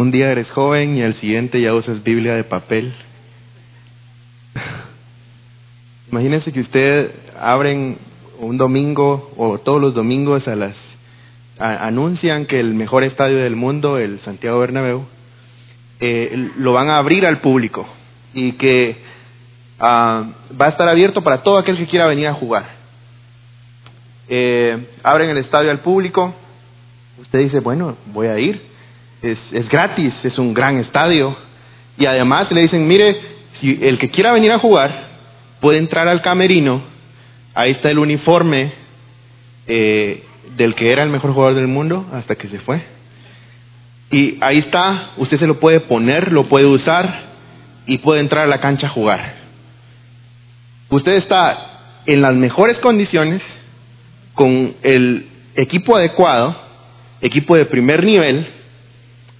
Un día eres joven y al siguiente ya usas Biblia de papel. Imagínense que usted abren un domingo o todos los domingos a las anuncian que el mejor estadio del mundo, el Santiago Bernabéu, eh, lo van a abrir al público y que ah, va a estar abierto para todo aquel que quiera venir a jugar. Eh, abren el estadio al público, usted dice, bueno, voy a ir, es, es gratis, es un gran estadio, y además le dicen, mire, si el que quiera venir a jugar puede entrar al camerino, ahí está el uniforme eh, del que era el mejor jugador del mundo hasta que se fue. Y ahí está, usted se lo puede poner, lo puede usar y puede entrar a la cancha a jugar. Usted está en las mejores condiciones, con el equipo adecuado, equipo de primer nivel,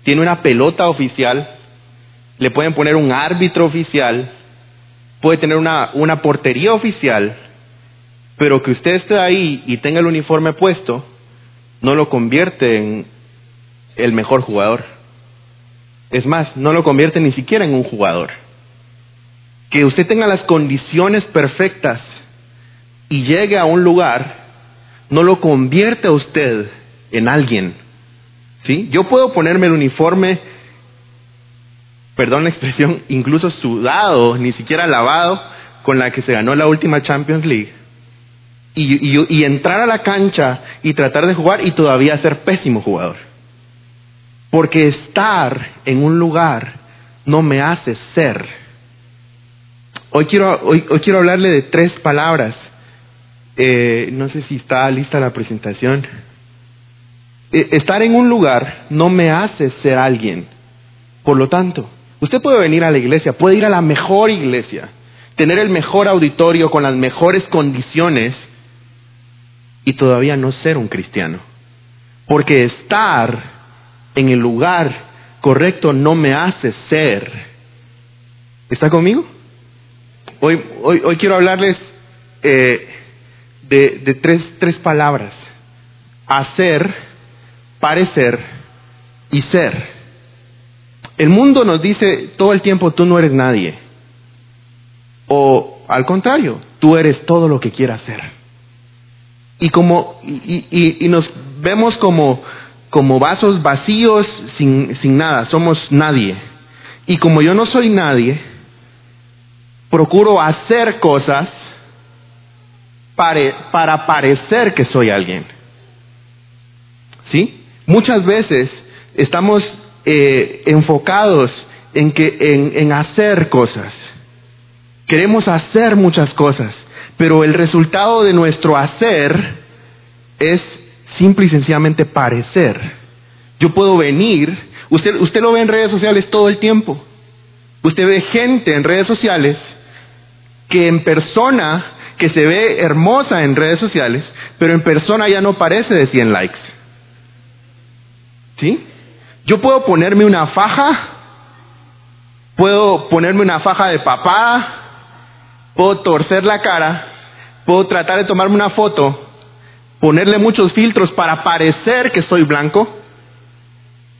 tiene una pelota oficial, le pueden poner un árbitro oficial, puede tener una, una portería oficial, pero que usted esté ahí y tenga el uniforme puesto, no lo convierte en el mejor jugador. Es más, no lo convierte ni siquiera en un jugador. Que usted tenga las condiciones perfectas y llegue a un lugar, no lo convierte a usted en alguien. ¿Sí? Yo puedo ponerme el uniforme, perdón la expresión, incluso sudado, ni siquiera lavado, con la que se ganó la última Champions League y, entrar a la cancha y tratar de jugar y todavía ser pésimo jugador. Porque estar en un lugar no me hace ser. Hoy quiero, hoy, quiero hablarle de tres palabras. Eh, no sé si está lista la presentación. Eh, estar en un lugar no me hace ser alguien. Por lo tanto, usted puede venir a la iglesia, puede ir a la mejor iglesia, tener el mejor auditorio con las mejores condiciones, y todavía no ser un cristiano. Porque estar en el lugar correcto no me hace ser. ¿Está conmigo? Hoy, hoy, hoy quiero hablarles eh, de, de tres, tres palabras. Hacer, parecer y ser. El mundo nos dice todo el tiempo, tú no eres nadie. O al contrario, tú eres todo lo que quieras ser y como y, nos vemos como como vasos vacíos sin, sin nada, somos nadie. Y como yo no soy nadie, procuro hacer cosas para, para parecer que soy alguien. ¿Sí? Muchas veces estamos eh, enfocados en, que, en, hacer cosas. Queremos hacer muchas cosas pero el resultado de nuestro hacer es simple y sencillamente parecer. Yo puedo venir, usted, usted lo ve en redes sociales todo el tiempo. Usted ve gente en redes sociales que en persona, que se ve hermosa en redes sociales, pero en persona ya no parece de 100 likes. ¿Sí? Yo puedo ponerme una faja, puedo ponerme una faja de papá, puedo torcer la cara, puedo tratar de tomarme una foto, ponerle muchos filtros para parecer que soy blanco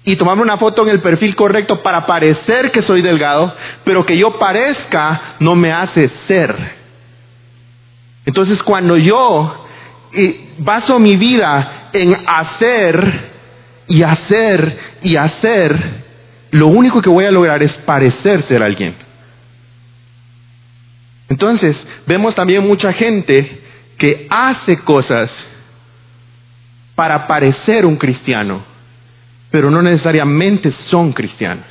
y tomarme una foto en el perfil correcto para parecer que soy delgado, pero que yo parezca no me hace ser. Entonces cuando yo baso mi vida en hacer y hacer y hacer, lo único que voy a lograr es parecer ser alguien. Entonces, vemos también mucha gente que hace cosas para parecer un cristiano, pero no necesariamente son cristianos.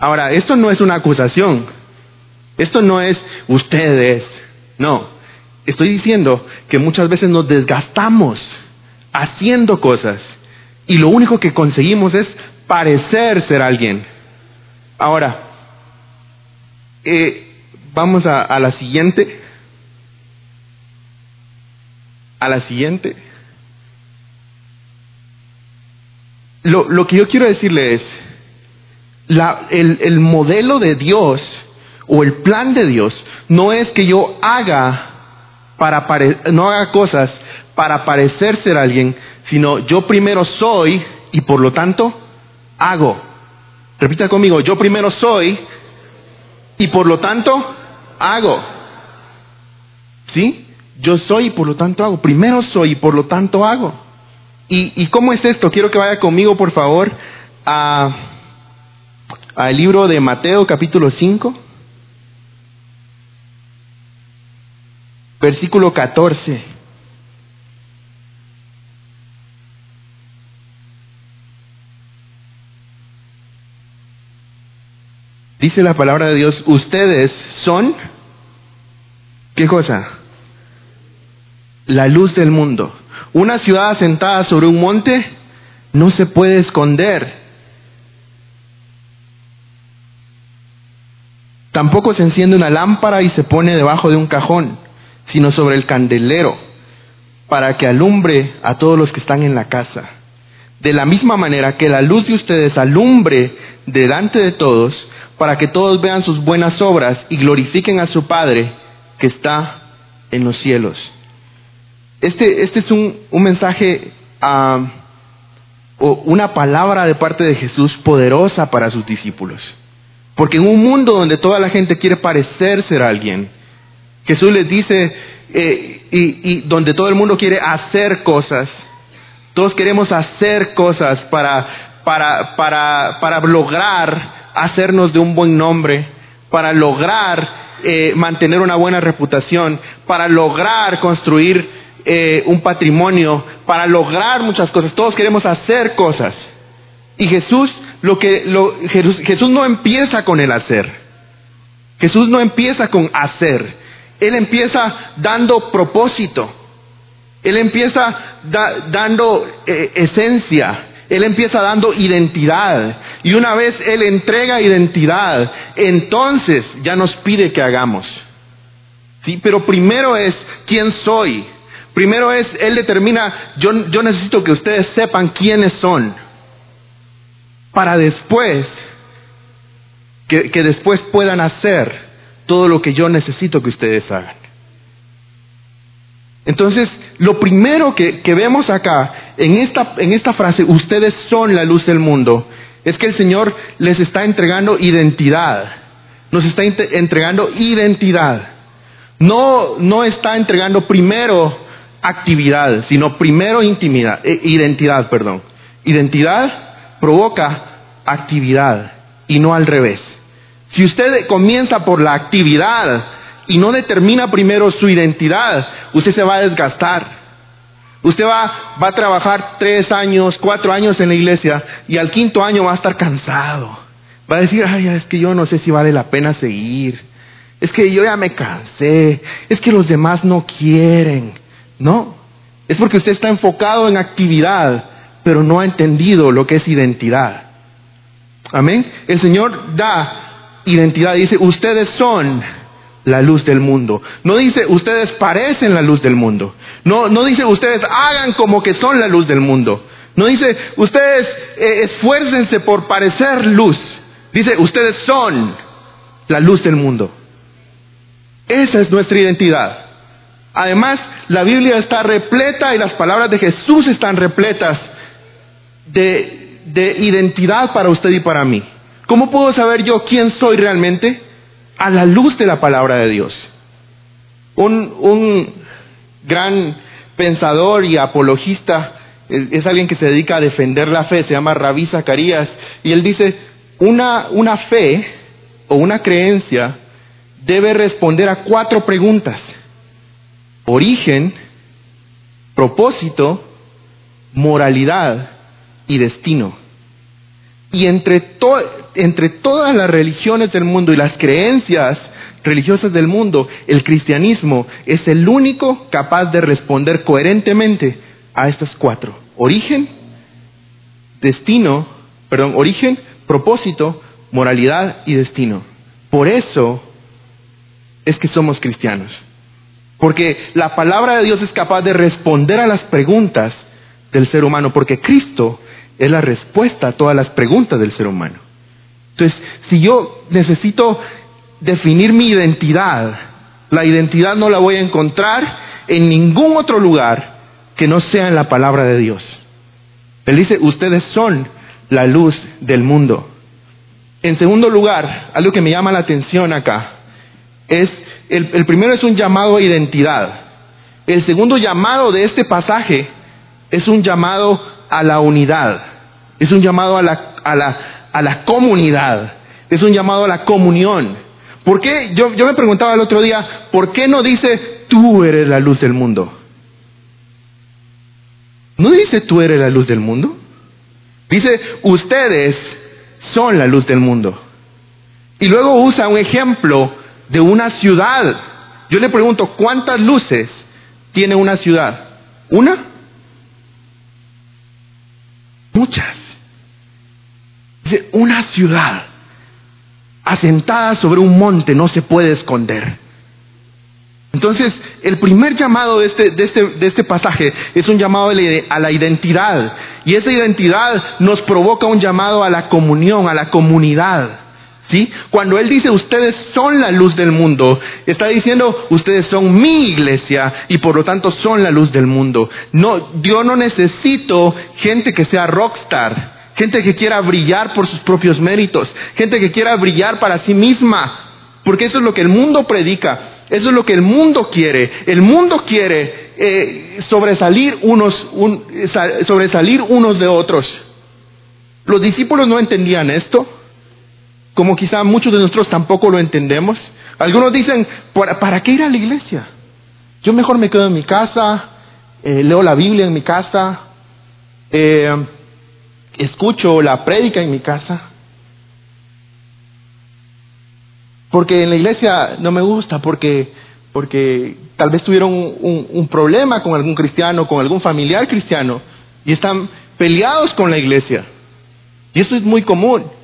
Ahora, esto no es una acusación, esto no es ustedes, no, estoy diciendo que muchas veces nos desgastamos haciendo cosas y lo único que conseguimos es parecer ser alguien. Ahora, eh, vamos a, la siguiente. A la siguiente. Lo, lo que yo quiero decirle es, la, el, el modelo de Dios o el plan de Dios no es que yo haga para no haga cosas para parecer ser alguien, sino yo primero soy y por lo tanto hago. Repita conmigo, yo primero soy y por lo tanto hago. ¿Sí? Yo soy y por lo tanto hago. Primero soy y por lo tanto hago. ¿Y, cómo es esto? Quiero que vaya conmigo, por favor, a, al libro de Mateo capítulo 5, versículo 14. Dice la palabra de Dios, ustedes son, ¿qué cosa? La luz del mundo. Una ciudad asentada sobre un monte no se puede esconder. Tampoco se enciende una lámpara y se pone debajo de un cajón, sino sobre el candelero, para que alumbre a todos los que están en la casa. De la misma manera que la luz de ustedes alumbre delante de todos, para que todos vean sus buenas obras y glorifiquen a su Padre que está en los cielos. Este, este es un, un mensaje, ah, o una palabra de parte de Jesús poderosa para sus discípulos. Porque en un mundo donde toda la gente quiere parecer ser alguien, Jesús les dice, eh, y, y donde todo el mundo quiere hacer cosas, todos queremos hacer cosas para, para, para, para lograr hacernos de un buen nombre, para lograr eh, mantener una buena reputación, para lograr construir eh, un patrimonio, para lograr muchas cosas. Todos queremos hacer cosas. Y Jesús, lo que, Jesús no empieza con el hacer. Jesús no empieza con hacer. Él empieza dando propósito. Él empieza dando eh, esencia. Él empieza dando identidad. Y una vez Él entrega identidad, entonces ya nos pide que hagamos. ¿Sí? Pero primero es, ¿quién soy? Primero es, Él determina, yo, yo necesito que ustedes sepan quiénes son, para después, que, que después puedan hacer todo lo que yo necesito que ustedes hagan. Entonces, lo primero que, vemos acá, en esta, en esta frase, ustedes son la luz del mundo, es que el Señor les está entregando identidad. Nos está entregando identidad. No, no está entregando primero actividad, sino primero intimidad, eh, identidad, perdón. Identidad provoca actividad y no al revés. Si usted comienza por la actividad y no determina primero su identidad, usted se va a desgastar. Usted va, a trabajar tres años, cuatro años en la iglesia y al quinto año va a estar cansado. Va a decir, ay, es que yo no sé si vale la pena seguir. Es que yo ya me cansé. Es que los demás no quieren. No, es porque usted está enfocado en actividad, pero no ha entendido lo que es identidad. Amén. El Señor da identidad, dice, ustedes son la luz del mundo. No dice, ustedes parecen la luz del mundo. No, no dice, ustedes hagan como que son la luz del mundo. No dice, ustedes eh, esfuércense por parecer luz. Dice, ustedes son la luz del mundo. Esa es nuestra identidad. Además, la Biblia está repleta y las palabras de Jesús están repletas de, de identidad para usted y para mí. ¿Cómo puedo saber yo quién soy realmente? A la luz de la palabra de Dios. Un, un gran pensador y apologista es, alguien que se dedica a defender la fe, se llama Rabí Zacarías, y él dice, una, una fe o una creencia debe responder a cuatro preguntas origen, propósito, moralidad y destino. Y entre, todas las religiones del mundo y las creencias religiosas del mundo, el cristianismo es el único capaz de responder coherentemente a estas cuatro. Origen, destino, perdón, origen, propósito, moralidad y destino. Por eso es que somos cristianos. Porque la palabra de Dios es capaz de responder a las preguntas del ser humano, porque Cristo es la respuesta a todas las preguntas del ser humano. Entonces, si yo necesito definir mi identidad, la identidad no la voy a encontrar en ningún otro lugar que no sea en la palabra de Dios. Él dice, ustedes son la luz del mundo. En segundo lugar, algo que me llama la atención acá, es, el, el primero es un llamado a identidad. El segundo llamado de este pasaje es un llamado a la unidad, es un llamado a la, a la, a la comunidad, es un llamado a la comunión. ¿Por qué? Yo, yo me preguntaba el otro día, ¿por qué no dice tú eres la luz del mundo? ¿No dice tú eres la luz del mundo? Dice, ustedes son la luz del mundo. Y luego usa un ejemplo de una ciudad. Yo le pregunto, ¿cuántas luces tiene una ciudad? ¿Una? Muchas. Dice, una ciudad asentada sobre un monte no se puede esconder. Entonces, el primer llamado de este, de este, de este pasaje es un llamado a la identidad. Y esa identidad nos provoca un llamado a la comunión, a la comunidad. Cuando Él dice ustedes son la luz del mundo, está diciendo ustedes son mi iglesia y por lo tanto son la luz del mundo. No, yo no necesito gente que sea rockstar, gente que quiera brillar por sus propios méritos, gente que quiera brillar para sí misma, porque eso es lo que el mundo predica. Eso es lo que el mundo quiere. El mundo quiere eh, sobresalir, unos, sobresalir unos de otros. Los discípulos no entendían esto, como quizá muchos de nosotros tampoco lo entendemos. Algunos dicen, ¿para, qué ir a la iglesia? Yo mejor me quedo en mi casa, eh, leo la Biblia en mi casa, eh, escucho la prédica en mi casa. Porque en la iglesia no me gusta, porque, porque tal vez tuvieron un, un, problema con algún cristiano, con algún familiar cristiano, y están peleados con la iglesia. Y eso es muy común.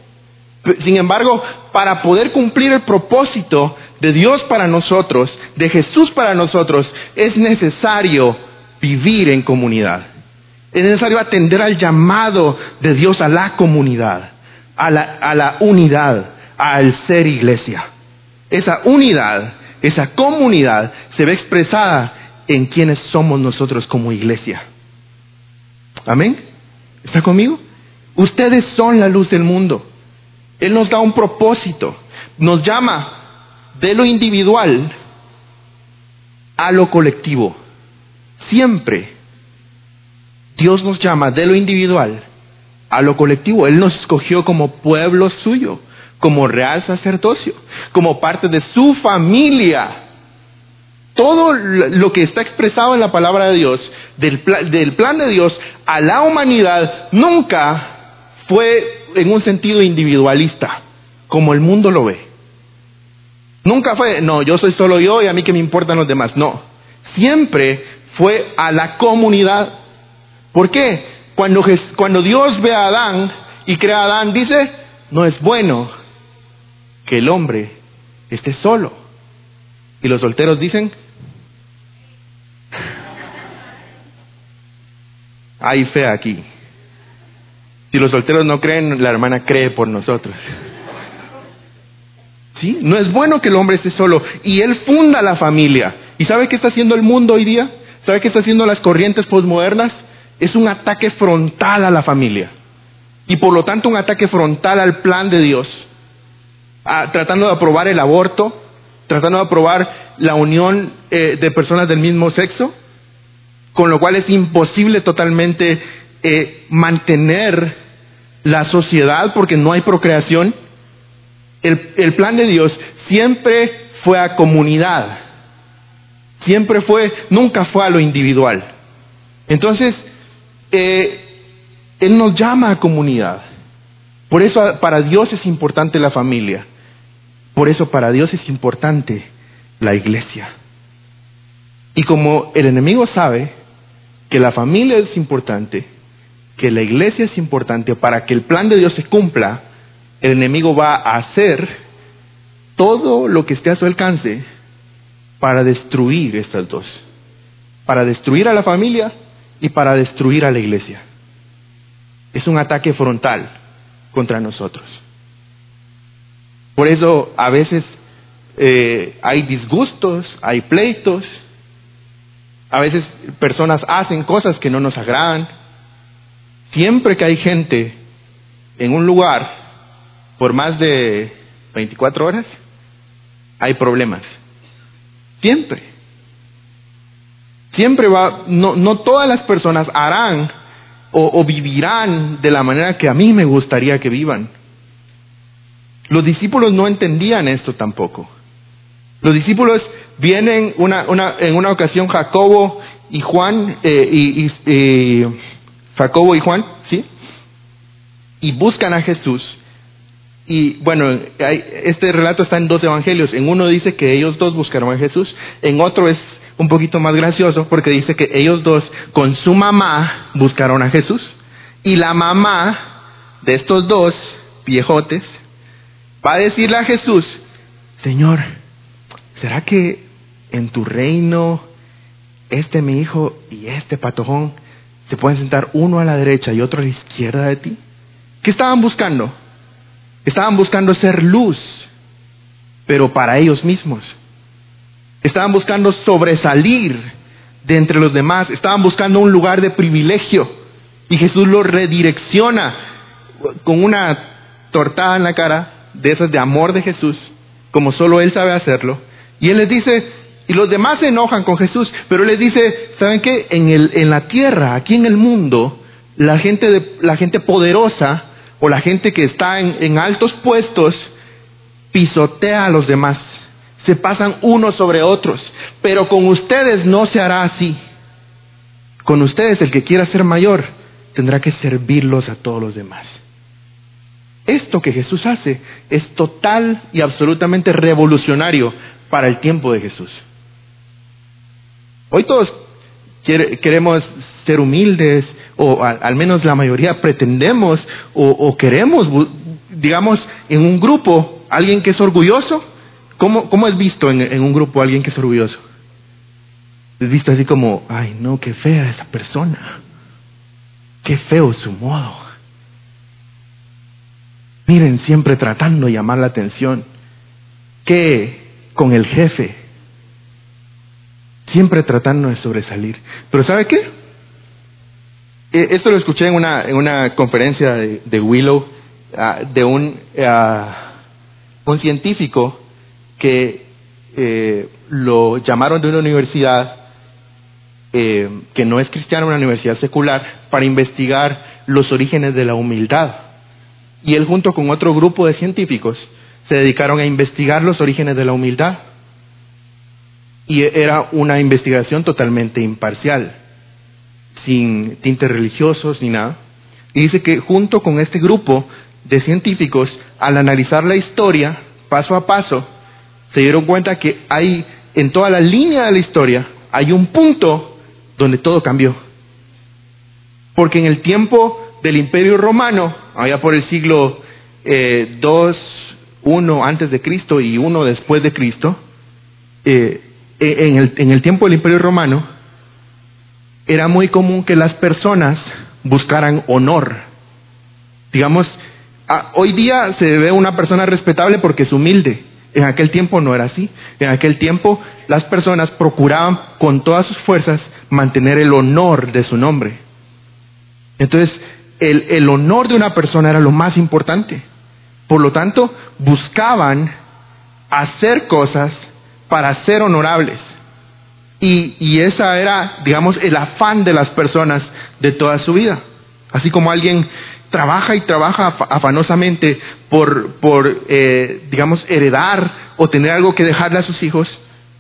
Sin embargo, para poder cumplir el propósito de Dios para nosotros, de Jesús para nosotros, es necesario vivir en comunidad. Es necesario atender al llamado de Dios a la comunidad, a la, a la unidad, al ser iglesia. Esa unidad, esa comunidad se ve expresada en quienes somos nosotros como iglesia. Amén. ¿Está conmigo? Ustedes son la luz del mundo. Él nos da un propósito. Nos llama de lo individual a lo colectivo. Siempre Dios nos llama de lo individual a lo colectivo. Él nos escogió como pueblo suyo como real sacerdocio, como parte de su familia. Todo lo que está expresado en la palabra de Dios, del, plan de Dios a la humanidad, nunca fue en un sentido individualista, como el mundo lo ve. Nunca fue, no, yo soy solo yo y a mí que me importan los demás. No, siempre fue a la comunidad. ¿Por qué? Cuando, cuando Dios ve a Adán y crea a Adán, dice, no es bueno que el hombre esté solo. Y los solteros dicen, hay fe aquí. Los solteros no creen, la hermana cree por nosotros. ¿Sí? No es bueno que el hombre esté solo. Y él funda la familia. ¿Y sabe qué está haciendo el mundo hoy día? ¿Sabe qué está haciendo las corrientes postmodernas? Es un ataque frontal a la familia. Y por lo tanto un ataque frontal al plan de Dios tratando de aprobar el aborto, tratando de aprobar la unión eh, de personas del mismo sexo, con lo cual es imposible totalmente eh, mantener la sociedad porque no hay procreación. El, el, plan de Dios siempre fue a comunidad, siempre fue, nunca fue a lo individual. Entonces, eh, Él nos llama a comunidad. Por eso para Dios es importante la familia. Por eso para Dios es importante la iglesia. Y como el enemigo sabe que la familia es importante, que la iglesia es importante para que el plan de Dios se cumpla, el enemigo va a hacer todo lo que esté a su alcance para destruir estas dos. Para destruir a la familia y para destruir a la iglesia. Es un ataque frontal contra nosotros. Por eso a veces eh, hay disgustos, hay pleitos, a veces personas hacen cosas que no nos agradan. Siempre que hay gente en un lugar por más de 24 horas, hay problemas. Siempre. Siempre va, no, no todas las personas harán o, vivirán de la manera que a mí me gustaría que vivan. Los discípulos no entendían esto tampoco. Los discípulos vienen una, en una ocasión Jacobo y Juan, eh, y, Jacobo y Juan, ¿sí? Y buscan a Jesús. Y bueno, este relato está en dos evangelios. En uno dice que ellos dos buscaron a Jesús, en otro es un poquito más gracioso porque dice que ellos dos con su mamá buscaron a Jesús y la mamá de estos dos viejotes va a decirle a Jesús, Señor, ¿será que en tu reino este mi hijo y este patojón se pueden sentar uno a la derecha y otro a la izquierda de ti? ¿Qué estaban buscando? Estaban buscando ser luz, pero para ellos mismos. Estaban buscando sobresalir de entre los demás, estaban buscando un lugar de privilegio y Jesús los redirecciona con una tortada en la cara de esas de amor de Jesús, como solo Él sabe hacerlo. Y Él les dice, y los demás se enojan con Jesús, pero Él les dice, ¿saben qué? En, el, en la tierra, aquí en el mundo, la gente, de, la gente poderosa o la gente que está en, en altos puestos pisotea a los demás se pasan unos sobre otros, pero con ustedes no se hará así. Con ustedes el que quiera ser mayor tendrá que servirlos a todos los demás. Esto que Jesús hace es total y absolutamente revolucionario para el tiempo de Jesús. Hoy todos queremos ser humildes, o al, menos la mayoría pretendemos o, o queremos, digamos, en un grupo, alguien que es orgulloso, ¿Cómo, cómo es visto en, en un grupo alguien que es orgulloso? Es visto así como, ay no, qué fea esa persona. Qué feo su modo. Miren, siempre tratando de llamar la atención. ¿Qué con el jefe? Siempre tratando de sobresalir. Pero ¿sabe qué? E, esto lo escuché en una, en una conferencia de, Willow ah, de un, ah, un científico que eh, lo llamaron de una universidad eh, que no es cristiana, una universidad secular, para investigar los orígenes de la humildad. Y él junto con otro grupo de científicos se dedicaron a investigar los orígenes de la humildad. Y era una investigación totalmente imparcial, sin tintes religiosos ni nada. Y dice que junto con este grupo de científicos, al analizar la historia paso a paso, se dieron cuenta que hay en toda la línea de la historia, hay un punto donde todo cambió. Porque en el tiempo del Imperio Romano, allá por el siglo eh, 2, 1 antes de Cristo y 1 después de Cristo, eh, en, el, en el tiempo del Imperio Romano, era muy común que las personas buscaran honor. Digamos, hoy día se ve una persona respetable porque es humilde, en aquel tiempo no era así. En aquel tiempo las personas procuraban con todas sus fuerzas mantener el honor de su nombre. Entonces, el honor de una persona era lo más importante. Por lo tanto, buscaban hacer cosas para ser honorables. Y, y esa era, digamos, el afán de las personas de toda su vida. Así como alguien trabaja y trabaja afanosamente por, por eh, digamos, heredar o tener algo que dejarle a sus hijos,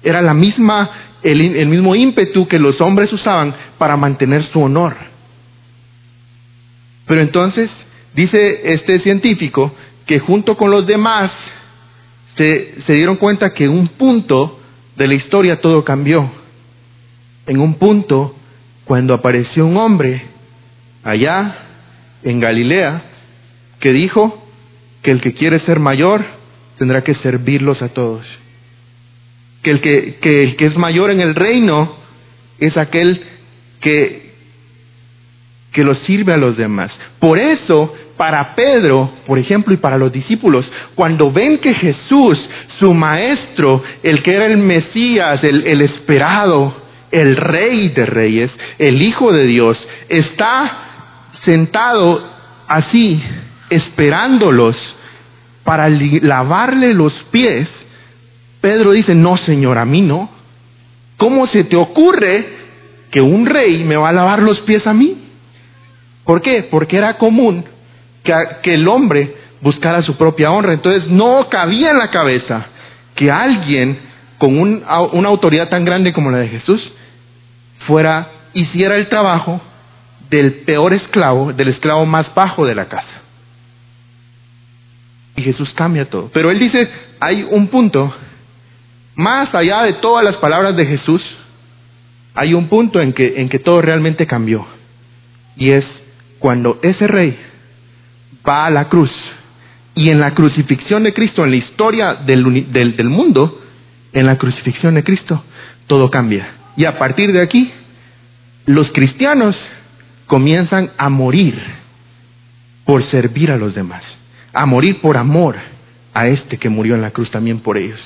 era la misma, el, el mismo ímpetu que los hombres usaban para mantener su honor. Pero entonces, dice este científico, que junto con los demás se, dieron cuenta que en un punto de la historia todo cambió. En un punto, cuando apareció un hombre allá en Galilea que dijo que el que quiere ser mayor tendrá que servirlos a todos. Que el que, que el que es mayor en el reino es aquel que, que lo sirve a los demás. Por eso, para Pedro, por ejemplo, y para los discípulos, cuando ven que Jesús, su maestro, el que era el Mesías, el, esperado, el rey de reyes, el Hijo de Dios, está sentado así esperándolos para lavarle los pies, Pedro dice, no, Señor, a mí no. ¿Cómo se te ocurre que un rey me va a lavar los pies a mí? ¿Por qué? Porque era común que, el hombre buscara su propia honra. Entonces no cabía en la cabeza que alguien con una autoridad tan grande como la de Jesús fuera, hiciera el trabajo del peor esclavo, del esclavo más bajo de la casa. Y Jesús cambia todo. Pero él dice, hay un punto, más allá de todas las palabras de Jesús, hay un punto en que, en que todo realmente cambió. Y es cuando ese rey va a la cruz y en la crucifixión de Cristo, en la historia del, del, mundo, en la crucifixión de Cristo, todo cambia. Y a partir de aquí, los cristianos comienzan a morir por servir a los demás, a morir por amor a este que murió en la cruz también por ellos.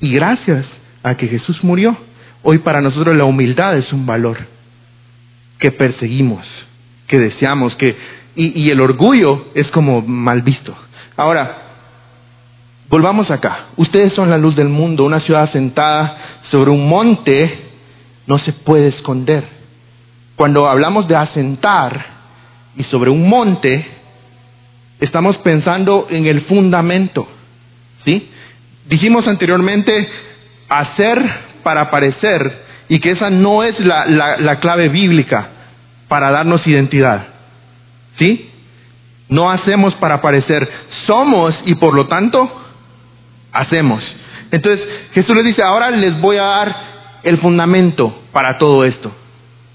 Y gracias a que Jesús murió, hoy para nosotros la humildad es un valor que perseguimos, que deseamos, que y, el orgullo es como mal visto. Ahora, volvamos acá. Ustedes son la luz del mundo, una ciudad sentada sobre un monte no se puede esconder. Cuando hablamos de asentar y sobre un monte, estamos pensando en el fundamento. ¿Sí? Dijimos anteriormente hacer para parecer y que esa no es la clave bíblica para darnos identidad. ¿Sí? No hacemos para parecer, somos y por lo tanto hacemos. Entonces Jesús les dice, ahora les voy a dar el fundamento para todo esto.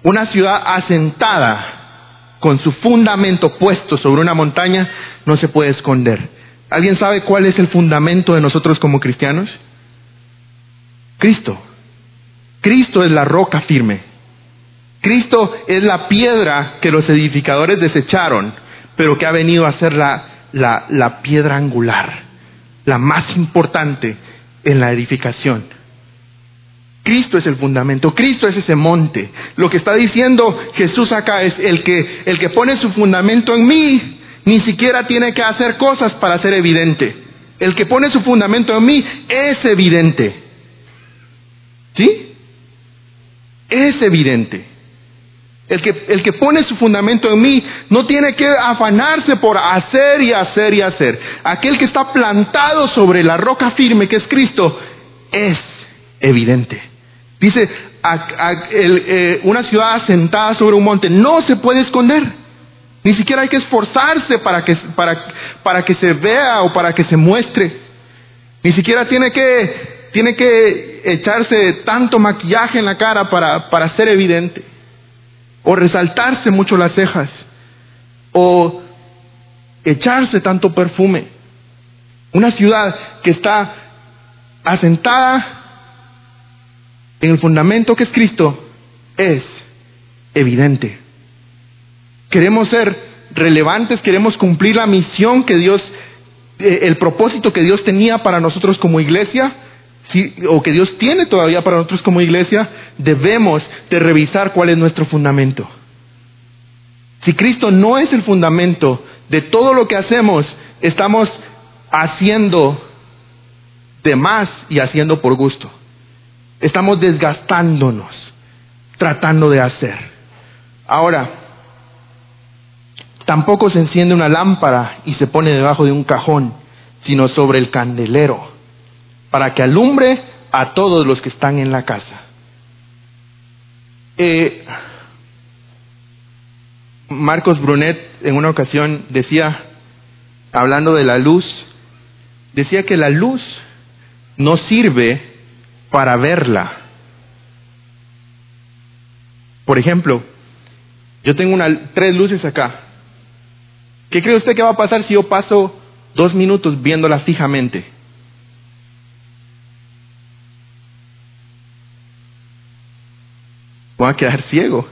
Una ciudad asentada con su fundamento puesto sobre una montaña no se puede esconder. ¿Alguien sabe cuál es el fundamento de nosotros como cristianos? Cristo. Cristo es la roca firme. Cristo es la piedra que los edificadores desecharon, pero que ha venido a ser la, la, piedra angular, la más importante en la edificación. Cristo es el fundamento, Cristo es ese monte. Lo que está diciendo Jesús acá es el que el que pone su fundamento en mí ni siquiera tiene que hacer cosas para ser evidente. El que pone su fundamento en mí es evidente. ¿Sí? Es evidente. El que, el que pone su fundamento en mí no tiene que afanarse por hacer y hacer y hacer. Aquel que está plantado sobre la roca firme que es Cristo es evidente. Dice, eh, una ciudad asentada sobre un monte no se puede esconder. Ni siquiera hay que esforzarse para que, para, para que se vea o para que se muestre. Ni siquiera tiene que, tiene que echarse tanto maquillaje en la cara para, para ser evidente. O resaltarse mucho las cejas. O echarse tanto perfume. Una ciudad que está asentada en el fundamento que es Cristo es evidente. Queremos ser relevantes, queremos cumplir la misión que Dios, eh, el propósito que Dios tenía para nosotros como iglesia, o que Dios tiene todavía para nosotros como iglesia, debemos de revisar cuál es nuestro fundamento. Si Cristo no es el fundamento de todo lo que hacemos, estamos haciendo de más y haciendo por gusto. Estamos desgastándonos tratando de hacer. Ahora, tampoco se enciende una lámpara y se pone debajo de un cajón, sino sobre el candelero, para que alumbre a todos los que están en la casa. Eh, Marcos Brunet en una ocasión decía, hablando de la luz, decía que la luz no sirve para verla. Por ejemplo, yo tengo una, tres luces acá. ¿Qué cree usted que va a pasar si yo paso dos minutos viéndola fijamente? Voy a quedar ciego.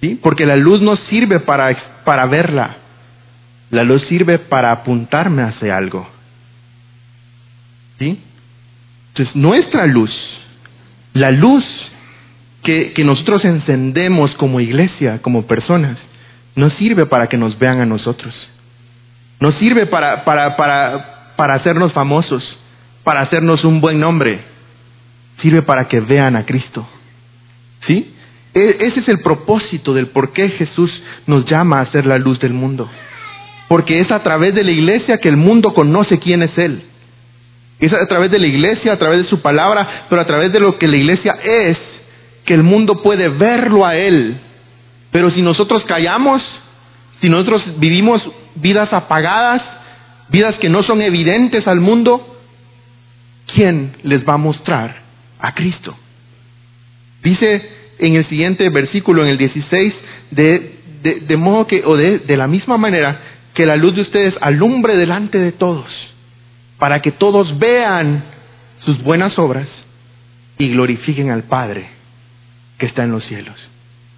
¿Sí? Porque la luz no sirve para, para verla. La luz sirve para apuntarme hacia algo. ¿Sí? Entonces, nuestra luz, la luz que, nosotros encendemos como iglesia, como personas, no sirve para que nos vean a nosotros. No sirve para, para, para, para hacernos famosos, para hacernos un buen nombre. Sirve para que vean a Cristo. ¿Sí? E, ese es el propósito del por qué Jesús nos llama a ser la luz del mundo. Porque es a través de la iglesia que el mundo conoce quién es Él. Es a través de la iglesia, a través de su palabra, pero a través de lo que la iglesia es, que el mundo puede verlo a Él. Pero si nosotros callamos, si nosotros vivimos vidas apagadas, vidas que no son evidentes al mundo, ¿quién les va a mostrar a Cristo? Dice en el siguiente versículo, en el 16, de, de, modo que, o de, de la misma manera, que la luz de ustedes alumbre delante de todos, para que todos vean sus buenas obras y glorifiquen al Padre que está en los cielos.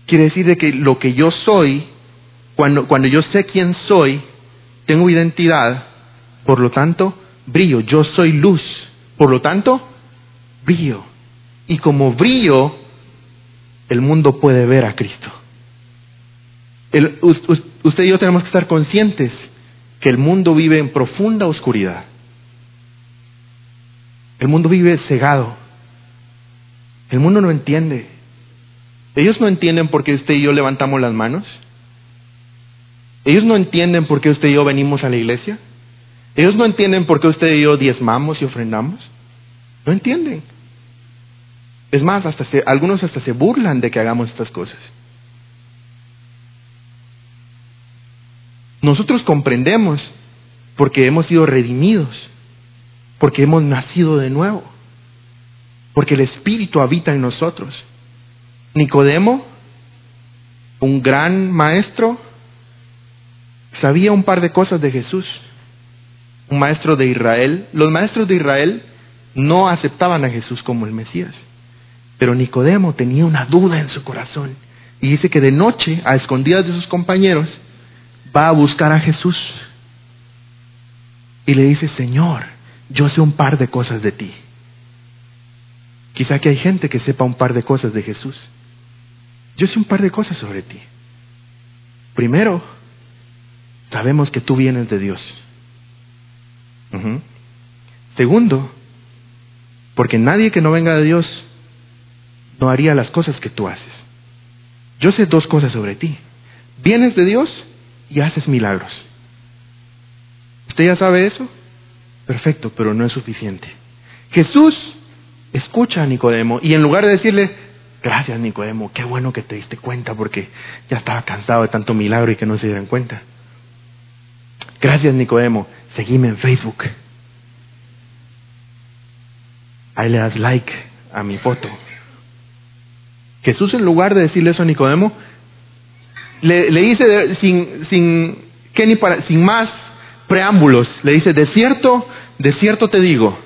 Quiere decir de que lo que yo soy, cuando, cuando yo sé quién soy, tengo identidad, por lo tanto, brillo, yo soy luz, por lo tanto, brillo. Y como brillo, el mundo puede ver a Cristo. usted y yo tenemos que estar conscientes que el mundo vive en profunda oscuridad. El mundo vive cegado. El mundo no entiende. Ellos no entienden por qué usted y yo levantamos las manos. Ellos no entienden por qué usted y yo venimos a la iglesia. Ellos no entienden por qué usted y yo diezmamos y ofrendamos. No entienden. Es más, hasta algunos hasta se burlan de que hagamos estas cosas. Nosotros comprendemos porque hemos sido redimidos, porque hemos nacido de nuevo, porque el Espíritu habita en nosotros. Nicodemo, un gran maestro, sabía un par de cosas de Jesús, un maestro de Israel. Los maestros de Israel no aceptaban a Jesús como el Mesías. Pero Nicodemo tenía una duda en su corazón y dice que de noche, a escondidas de sus compañeros, va a buscar a Jesús y le dice, Señor, yo sé un par de cosas de ti. Quizá que hay gente que sepa un par de cosas de Jesús. Yo sé un par de cosas sobre ti. Primero, sabemos que tú vienes de Dios. Segundo, porque nadie que no venga de Dios no haría las cosas que tú haces. Yo sé dos cosas sobre ti. Vienes de Dios y haces milagros. ¿Usted ya sabe eso? Perfecto, pero no es suficiente. Jesús escucha a Nicodemo y en lugar de decirle, gracias Nicodemo, qué bueno que te diste cuenta porque ya estaba cansado de tanto milagro y que no se dieran cuenta. Gracias Nicodemo, seguime en Facebook. Ahí le das like a mi foto. Jesús en lugar de decirle eso a Nicodemo, le, dice sin, sin, ni para, sin más preámbulos, le dice, de cierto, de cierto te digo,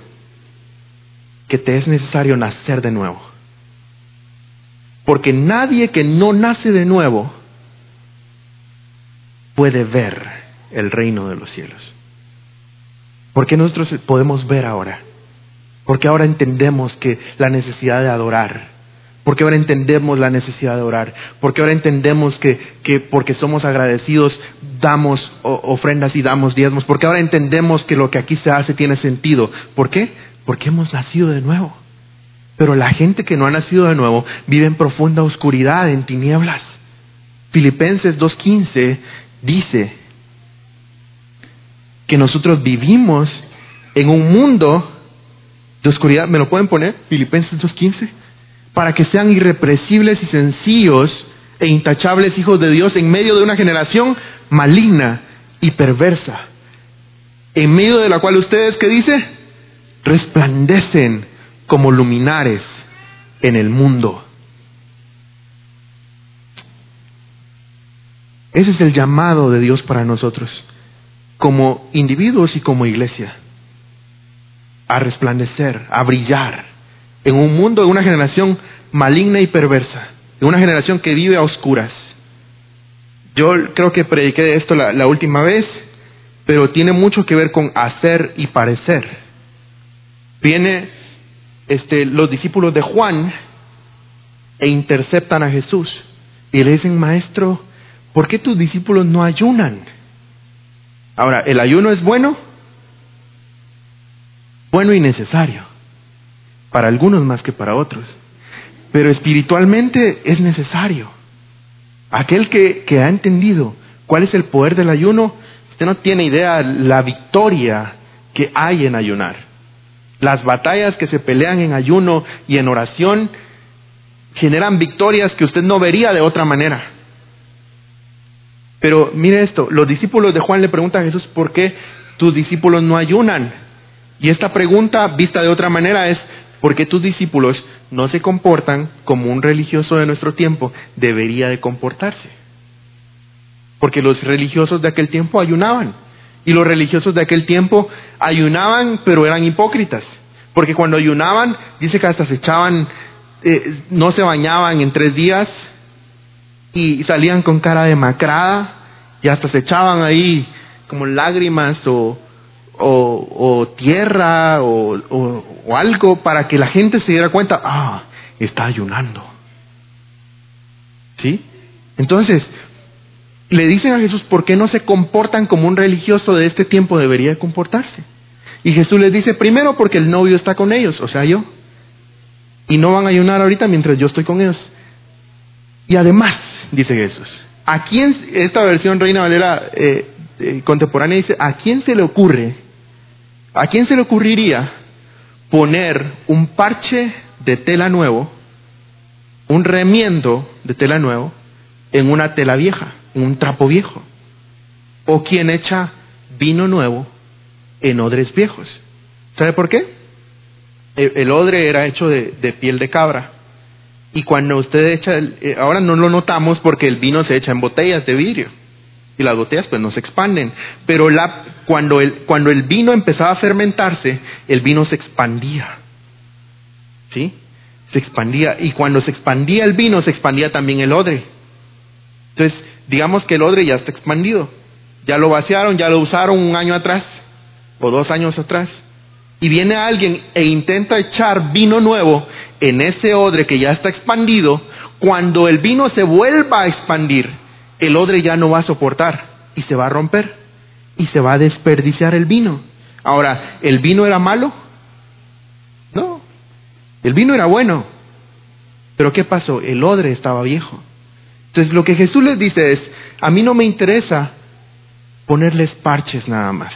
que te es necesario nacer de nuevo. Porque nadie que no nace de nuevo puede ver el reino de los cielos. Porque nosotros podemos ver ahora. Porque ahora entendemos que la necesidad de adorar, porque ahora entendemos la necesidad de orar, porque ahora entendemos que, que porque somos agradecidos damos ofrendas y damos diezmos, porque ahora entendemos que lo que aquí se hace tiene sentido. ¿Por qué? Porque hemos nacido de nuevo. Pero la gente que no ha nacido de nuevo vive en profunda oscuridad, en tinieblas. Filipenses 2.15 dice que nosotros vivimos en un mundo de oscuridad. ¿Me lo pueden poner? Filipenses 2.15 para que sean irrepresibles y sencillos e intachables hijos de Dios en medio de una generación maligna y perversa, en medio de la cual ustedes, ¿qué dice? Resplandecen como luminares en el mundo. Ese es el llamado de Dios para nosotros, como individuos y como iglesia, a resplandecer, a brillar en un mundo de una generación maligna y perversa, de una generación que vive a oscuras. Yo creo que prediqué esto la, última vez, pero tiene mucho que ver con hacer y parecer. Viene este, los discípulos de Juan e interceptan a Jesús y le dicen, maestro, ¿por qué tus discípulos no ayunan? Ahora, ¿el ayuno es bueno? Bueno y necesario, para algunos más que para otros, pero espiritualmente es necesario. Aquel que, que ha entendido cuál es el poder del ayuno, usted no tiene idea la victoria que hay en ayunar. Las batallas que se pelean en ayuno y en oración generan victorias que usted no vería de otra manera. Pero mire esto, los discípulos de Juan le preguntan a Jesús, ¿por qué tus discípulos no ayunan? Y esta pregunta, vista de otra manera, es, ¿por qué tus discípulos no se comportan como un religioso de nuestro tiempo debería de comportarse? Porque los religiosos de aquel tiempo ayunaban. Y los religiosos de aquel tiempo ayunaban, pero eran hipócritas. Porque cuando ayunaban, dice que hasta se echaban, eh, no se bañaban en tres días y salían con cara demacrada y hasta se echaban ahí como lágrimas o, o, tierra o, algo para que la gente se diera cuenta, ah, está ayunando. ¿Sí? Entonces, le dicen a Jesús, ¿por qué no se comportan como un religioso de este tiempo debería comportarse? Y Jesús les dice, primero porque el novio está con ellos, o sea, yo. Y no van a ayunar ahorita mientras yo estoy con ellos. Y además, dice Jesús, ¿a quién, esta versión Reina Valera eh, eh, contemporánea dice, ¿a quién se le ocurre, a quién se le ocurriría poner un parche de tela nuevo, un remiendo de tela nuevo, en una tela vieja, en un trapo viejo? ¿O quien echa vino nuevo en odres viejos? ¿Sabe por qué? El, odre era hecho de piel de cabra y cuando usted echa, eh, ahora no lo notamos porque el vino se echa en botellas de vidrio y las botellas pues no se expanden, pero cuando, el, cuando el vino empezaba a fermentarse, el vino se expandía, ¿sí? Se expandía. Y cuando se expandía el vino se expandía también el odre. Entonces, digamos que el odre ya está expandido, ya lo vaciaron, ya lo usaron un año atrás o dos años atrás. Y viene alguien e intenta echar vino nuevo en ese odre que ya está expandido, cuando el vino se vuelva a expandir, el odre ya no va a soportar y se va a romper y se va a desperdiciar el vino. Ahora, ¿el vino era malo? No, el vino era bueno. Pero ¿qué pasó? El odre estaba viejo. Entonces lo que Jesús les dice es, a mí no me interesa ponerles parches nada más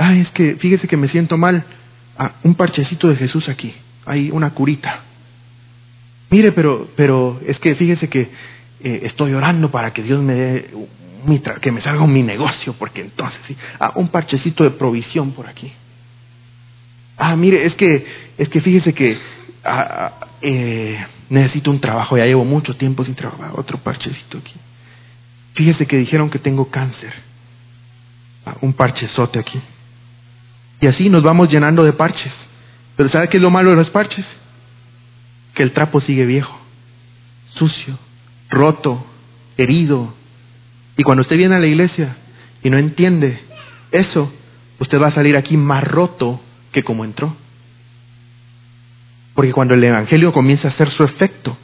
ay, es que fíjese que me siento mal. Ah, un parchecito de Jesús aquí, hay una curita. Mire, pero, pero es que fíjese que eh, estoy orando para que Dios me dé que me salga mi negocio, porque entonces sí, ah, un parchecito de provisión por aquí. Ah, mire, es que, es que fíjese que ah, ah, eh, necesito un trabajo, ya llevo mucho tiempo sin trabajar, otro parchecito aquí. Fíjese que dijeron que tengo cáncer. un parchezote aquí. Y así nos vamos llenando de parches. Pero ¿sabe qué es lo malo de los parches? Que el trapo sigue viejo, sucio, roto, herido. Y cuando usted viene a la iglesia y no entiende eso, usted va a salir aquí más roto que como entró. Porque cuando el Evangelio comienza a hacer su efecto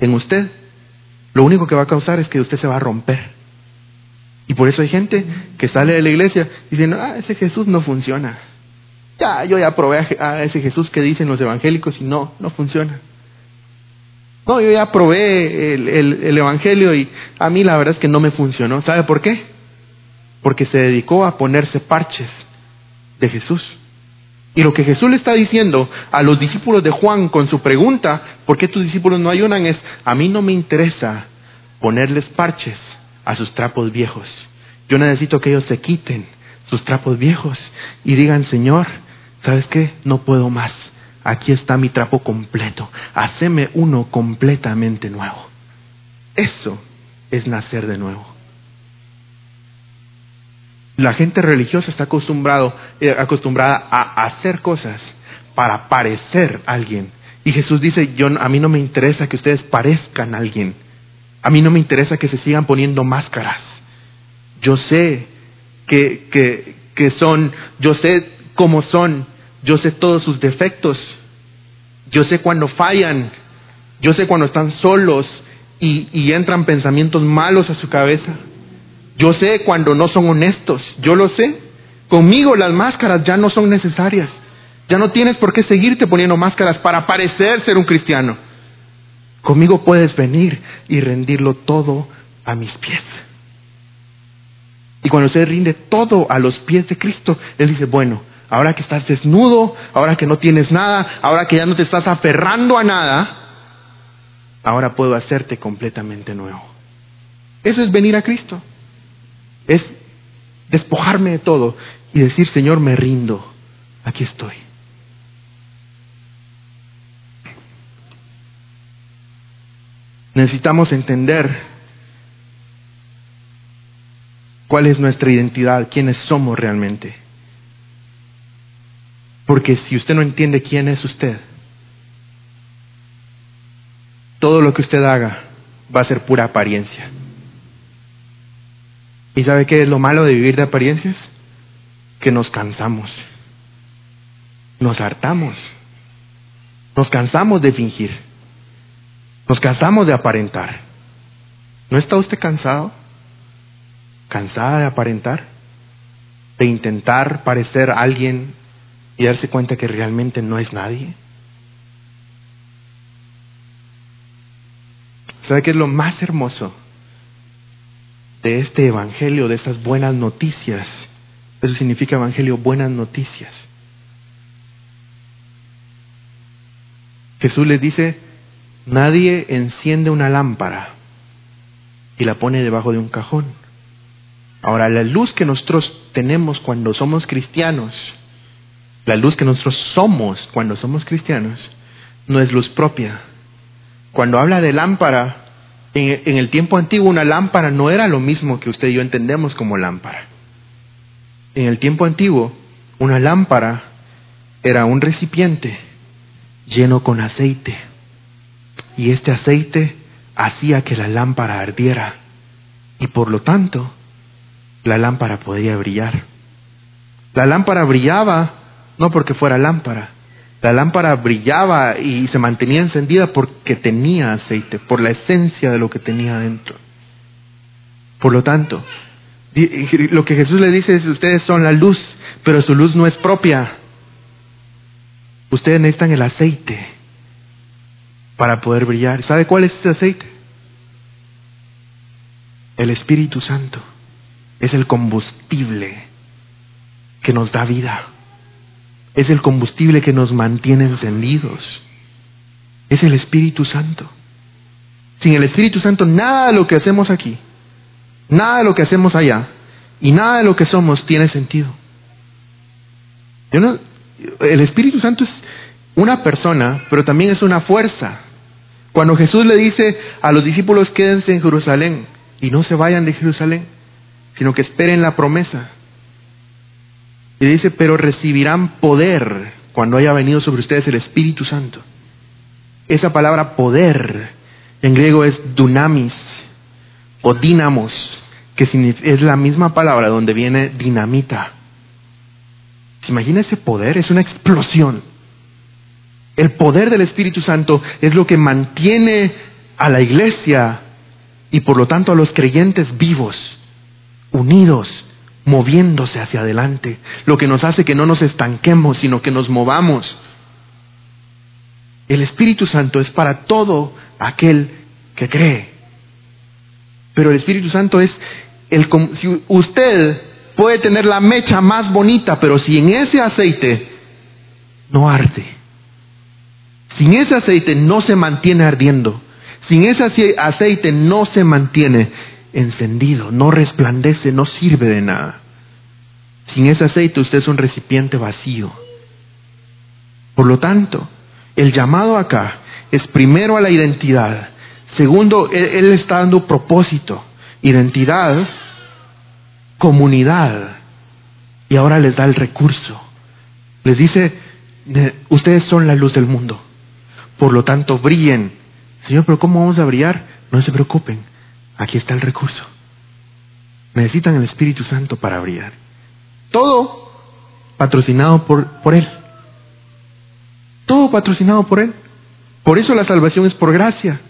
en usted, lo único que va a causar es que usted se va a romper. Y por eso hay gente que sale de la iglesia diciendo, ah, ese Jesús no funciona. Ya, yo ya probé a ese Jesús que dicen los evangélicos y no, no funciona. No, yo ya probé el, el, Evangelio y a mí la verdad es que no me funcionó. ¿Sabe por qué? Porque se dedicó a ponerse parches de Jesús. Y lo que Jesús le está diciendo a los discípulos de Juan con su pregunta, ¿por qué tus discípulos no ayunan? Es, a mí no me interesa ponerles parches a sus trapos viejos. Yo necesito que ellos se quiten sus trapos viejos y digan, Señor, ¿sabes qué? No puedo más. Aquí está mi trapo completo. Haceme uno completamente nuevo. Eso es nacer de nuevo. La gente religiosa está acostumbrado, eh, acostumbrada a hacer cosas para parecer a alguien. Y Jesús dice, yo, a mí no me interesa que ustedes parezcan a alguien. A mí no me interesa que se sigan poniendo máscaras. Yo sé que, que, que son, yo sé cómo son, yo sé todos sus defectos, yo sé cuando fallan, yo sé cuando están solos y, entran pensamientos malos a su cabeza. Yo sé cuando no son honestos, yo lo sé. Conmigo las máscaras ya no son necesarias. Ya no tienes por qué seguirte poniendo máscaras para parecer ser un cristiano. Conmigo puedes venir y rendirlo todo a mis pies. Y cuando usted rinde todo a los pies de Cristo, Él dice, bueno, ahora que estás desnudo, ahora que no tienes nada, ahora que ya no te estás aferrando a nada, ahora puedo hacerte completamente nuevo. Eso es venir a Cristo. Es despojarme de todo y decir, Señor, me rindo, aquí estoy. Necesitamos entender cuál es nuestra identidad, quiénes somos realmente. Porque si usted no entiende quién es usted, todo lo que usted haga va a ser pura apariencia. ¿Y sabe qué es lo malo de vivir de apariencias? Que nos cansamos, nos hartamos, nos cansamos de fingir, nos cansamos de aparentar. ¿No está usted cansado? ¿Cansada de aparentar? ¿De intentar parecer alguien y darse cuenta que realmente no es nadie? ¿Sabe qué es lo más hermoso de este evangelio, de estas buenas noticias? Eso significa evangelio, buenas noticias. Jesús les dice, nadie enciende una lámpara y la pone debajo de un cajón. Ahora, la luz que nosotros tenemos cuando somos cristianos, la luz que nosotros somos cuando somos cristianos, no es luz propia, cuando habla de lámpara, en, el tiempo antiguo una lámpara no era lo mismo que usted y yo entendemos como lámpara. En el tiempo antiguo, una lámpara era un recipiente lleno con aceite. Y este aceite hacía que la lámpara ardiera. Y por lo tanto, la lámpara podía brillar. La lámpara brillaba no porque fuera lámpara, la lámpara brillaba y se mantenía encendida porque tenía aceite, por la esencia de lo que tenía dentro. Por lo tanto, lo que Jesús le dice es, ustedes son la luz, pero su luz no es propia. Ustedes necesitan el aceite para poder brillar. ¿Sabe cuál es ese aceite? El Espíritu Santo. Es el combustible que nos da vida es el combustible que nos mantiene encendidos. Es el Espíritu Santo. Sin el Espíritu Santo nada de lo que hacemos aquí, nada de lo que hacemos allá y nada de lo que somos tiene sentido. el Espíritu Santo es una persona, pero también es una fuerza. Cuando Jesús le dice a los discípulos quédense en Jerusalén y no se vayan de Jerusalén, sino que esperen la promesa, y dice, pero recibirán poder cuando haya venido sobre ustedes el Espíritu Santo. Esa palabra poder en griego es dunamis o dinamos, que es la misma palabra donde viene dinamita. ¿Se imagina ese poder? Es una explosión. El poder del Espíritu Santo es lo que mantiene a la iglesia y por lo tanto a los creyentes vivos, unidos, moviéndose hacia adelante, lo que nos hace que no nos estanquemos, sino que nos movamos. El Espíritu Santo es para todo aquel que cree. Pero el Espíritu Santo es el si usted puede tener la mecha más bonita, pero si en ese aceite no arde, sin ese aceite no se mantiene ardiendo, sin ese aceite no se mantiene encendido, no resplandece, no sirve de nada. Sin ese aceite usted es un recipiente vacío. Por lo tanto, el llamado acá es primero a la identidad, segundo, él, él está dando propósito, identidad, comunidad, y ahora les da el recurso. Les dice, ustedes son la luz del mundo, por lo tanto brillen. Señor, pero ¿cómo vamos a brillar? No se preocupen, Aquí está el recurso. Necesitan el Espíritu Santo para brillar. Todo patrocinado por, por Él. Todo patrocinado por Él. Por eso la salvación es por gracia.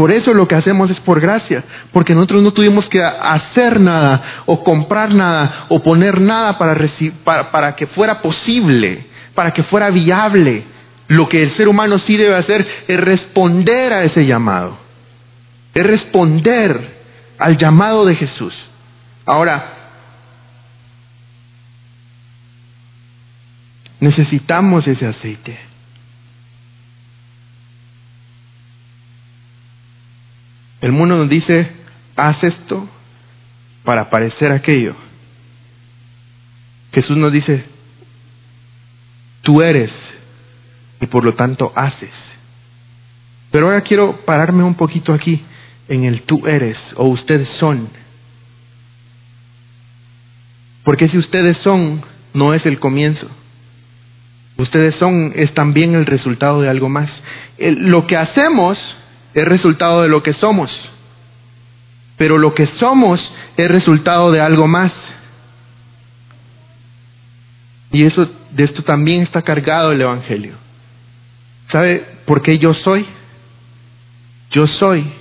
Por eso lo que hacemos es por gracia, porque nosotros no tuvimos que hacer nada o comprar nada o poner nada para, para, para que fuera posible, para que fuera viable. Lo que el ser humano sí debe hacer es responder a ese llamado, es responder al llamado de Jesús. Ahora, necesitamos ese aceite. El mundo nos dice, haz esto para parecer aquello. Jesús nos dice, tú eres y por lo tanto haces. Pero ahora quiero pararme un poquito aquí en el tú eres o ustedes son. Porque si ustedes son, no es el comienzo. Ustedes son es también el resultado de algo más. lo que hacemos es resultado de lo que somos, pero lo que somos es resultado de algo más. Y eso de esto también está cargado el evangelio. ¿Sabe por qué yo soy? Yo soy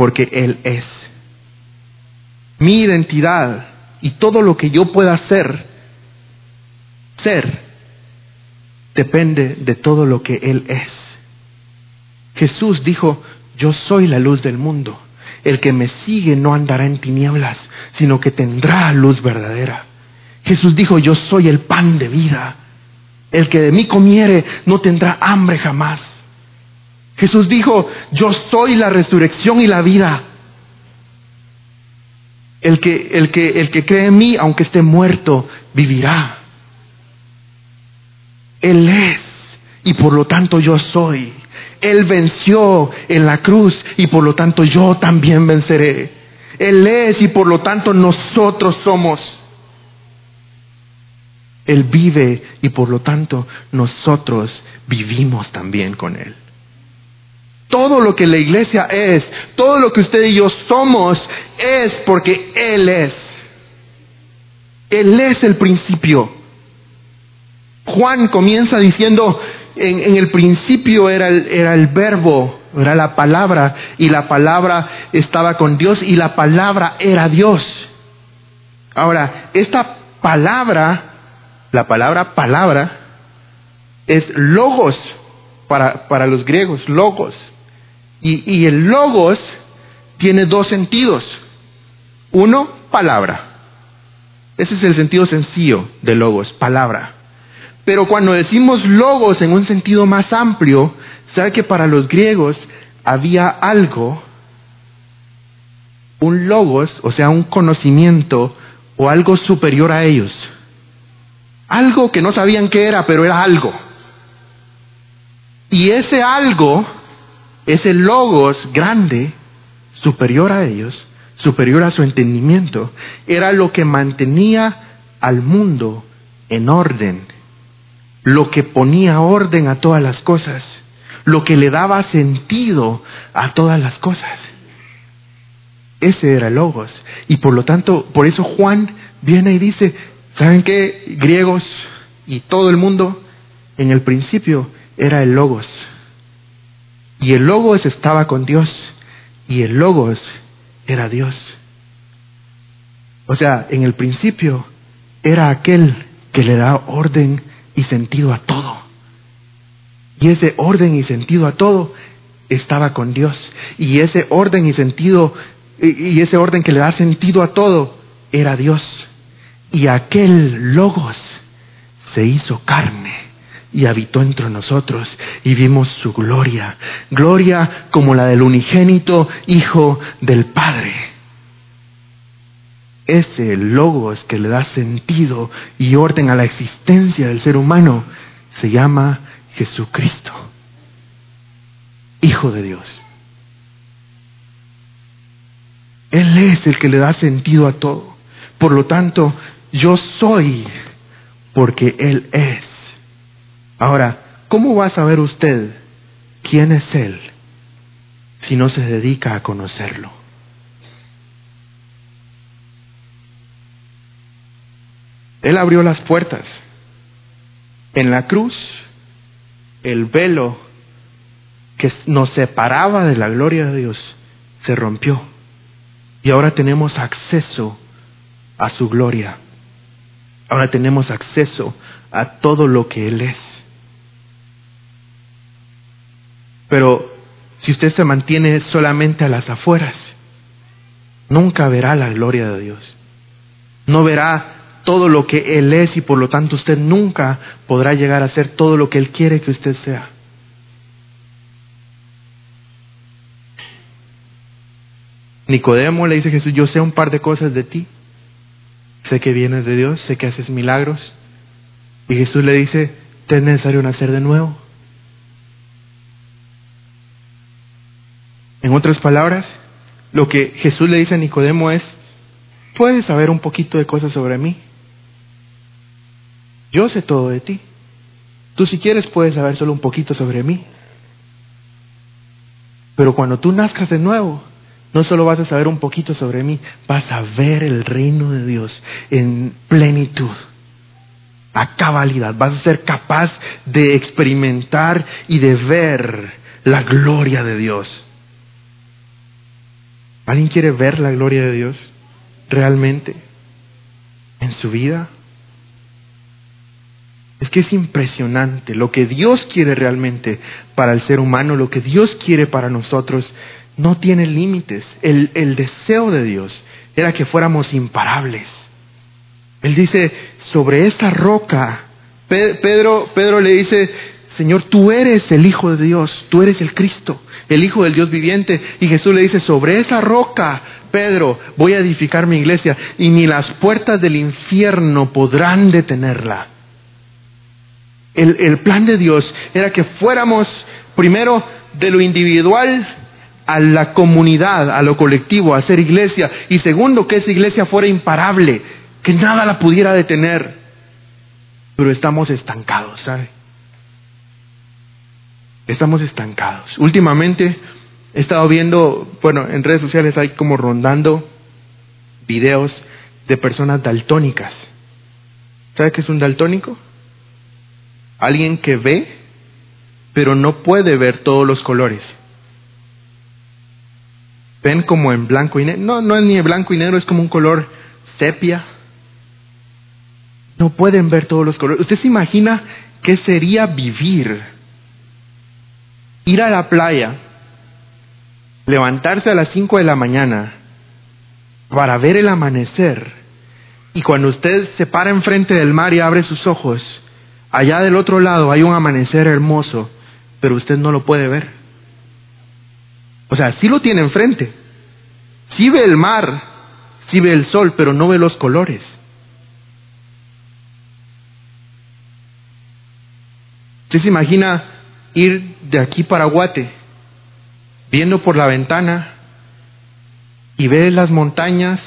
porque él es. Mi identidad y todo lo que yo pueda ser ser depende de todo lo que él es. Jesús dijo, yo soy la luz del mundo. El que me sigue no andará en tinieblas, sino que tendrá luz verdadera. Jesús dijo, yo soy el pan de vida. El que de mí comiere no tendrá hambre jamás. Jesús dijo, yo soy la resurrección y la vida. El que, el que, el que cree en mí, aunque esté muerto, vivirá. Él es, y por lo tanto yo soy. Él venció en la cruz y por lo tanto yo también venceré. Él es y por lo tanto nosotros somos. Él vive y por lo tanto nosotros vivimos también con Él. Todo lo que la iglesia es, todo lo que usted y yo somos, es porque Él es. Él es el principio. Juan comienza diciendo, en, el principio era el, verbo, era la palabra, y la palabra estaba con Dios y la palabra era Dios. Ahora, esta palabra, la palabra palabra, es logos para los griegos, logos. Y, el logos tiene dos sentidos. Uno, palabra. Ese es el sentido sencillo de logos, palabra. Pero cuando decimos logos en un sentido más amplio, sabe que para los griegos había algo, un logos, o sea, un conocimiento o algo superior a ellos. Algo que no sabían qué era, pero era algo. Y ese algo, ese logos grande, superior a ellos, superior a su entendimiento, era lo que mantenía al mundo en orden lo que ponía orden a todas las cosas, lo que le daba sentido a todas las cosas. Ese era el Logos. Y por lo tanto, por eso Juan viene y dice, ¿saben qué? Griegos y todo el mundo, en el principio era el Logos. Y el Logos estaba con Dios. Y el Logos era Dios. O sea, en el principio era aquel que le da orden y sentido a todo. Y ese orden y sentido a todo estaba con Dios. Y ese orden y sentido, y ese orden que le da sentido a todo, era Dios. Y aquel logos se hizo carne y habitó entre nosotros y vimos su gloria, gloria como la del unigénito Hijo del Padre ese logos que le da sentido y orden a la existencia del ser humano se llama Jesucristo, Hijo de Dios. Él es el que le da sentido a todo. Por lo tanto, yo soy porque Él es. Ahora, ¿cómo va a saber usted quién es Él si no se dedica a conocerlo? Él abrió las puertas. En la cruz, el velo que nos separaba de la gloria de Dios se rompió. Y ahora tenemos acceso a su gloria. Ahora tenemos acceso a todo lo que Él es. Pero si usted se mantiene solamente a las afueras, nunca verá la gloria de Dios. No verá todo lo que Él es y por lo tanto usted nunca podrá llegar a ser todo lo que Él quiere que usted sea. Nicodemo le dice Jesús, yo sé un par de cosas de ti. Sé que vienes de Dios, sé que haces milagros. Y Jesús le dice, te es necesario nacer de nuevo. En otras palabras, lo que Jesús le dice a Nicodemo es, puedes saber un poquito de cosas sobre mí. Yo sé todo de ti. Tú si quieres puedes saber solo un poquito sobre mí. Pero cuando tú nazcas de nuevo, no solo vas a saber un poquito sobre mí, vas a ver el reino de Dios en plenitud, a cabalidad. Vas a ser capaz de experimentar y de ver la gloria de Dios. ¿Alguien quiere ver la gloria de Dios realmente en su vida? Es que es impresionante lo que Dios quiere realmente para el ser humano, lo que Dios quiere para nosotros no tiene límites. El, el deseo de Dios era que fuéramos imparables. Él dice, sobre esta roca, Pedro, Pedro le dice, Señor, tú eres el Hijo de Dios, tú eres el Cristo, el Hijo del Dios viviente. Y Jesús le dice, sobre esa roca, Pedro, voy a edificar mi iglesia y ni las puertas del infierno podrán detenerla. El, plan de Dios era que fuéramos primero de lo individual a la comunidad, a lo colectivo, a ser iglesia. Y segundo, que esa iglesia fuera imparable, que nada la pudiera detener. Pero estamos estancados, ¿sabe? Estamos estancados. Últimamente he estado viendo, bueno, en redes sociales hay como rondando videos de personas daltónicas. ¿Sabe qué es un daltónico? Alguien que ve, pero no puede ver todos los colores ven como en blanco y negro. No, no es ni en blanco y negro, es como un color sepia. No pueden ver todos los colores. ¿Usted se imagina qué sería vivir? Ir a la playa, levantarse a las 5 de la mañana para ver el amanecer. Y cuando usted se para enfrente del mar y abre sus ojos, allá del otro lado hay un amanecer hermoso, pero usted no lo puede ver. O sea, sí lo tiene enfrente. Sí ve el mar, sí ve el sol, pero no ve los colores. Usted se imagina ir de aquí para Guate, viendo por la ventana y ver las montañas,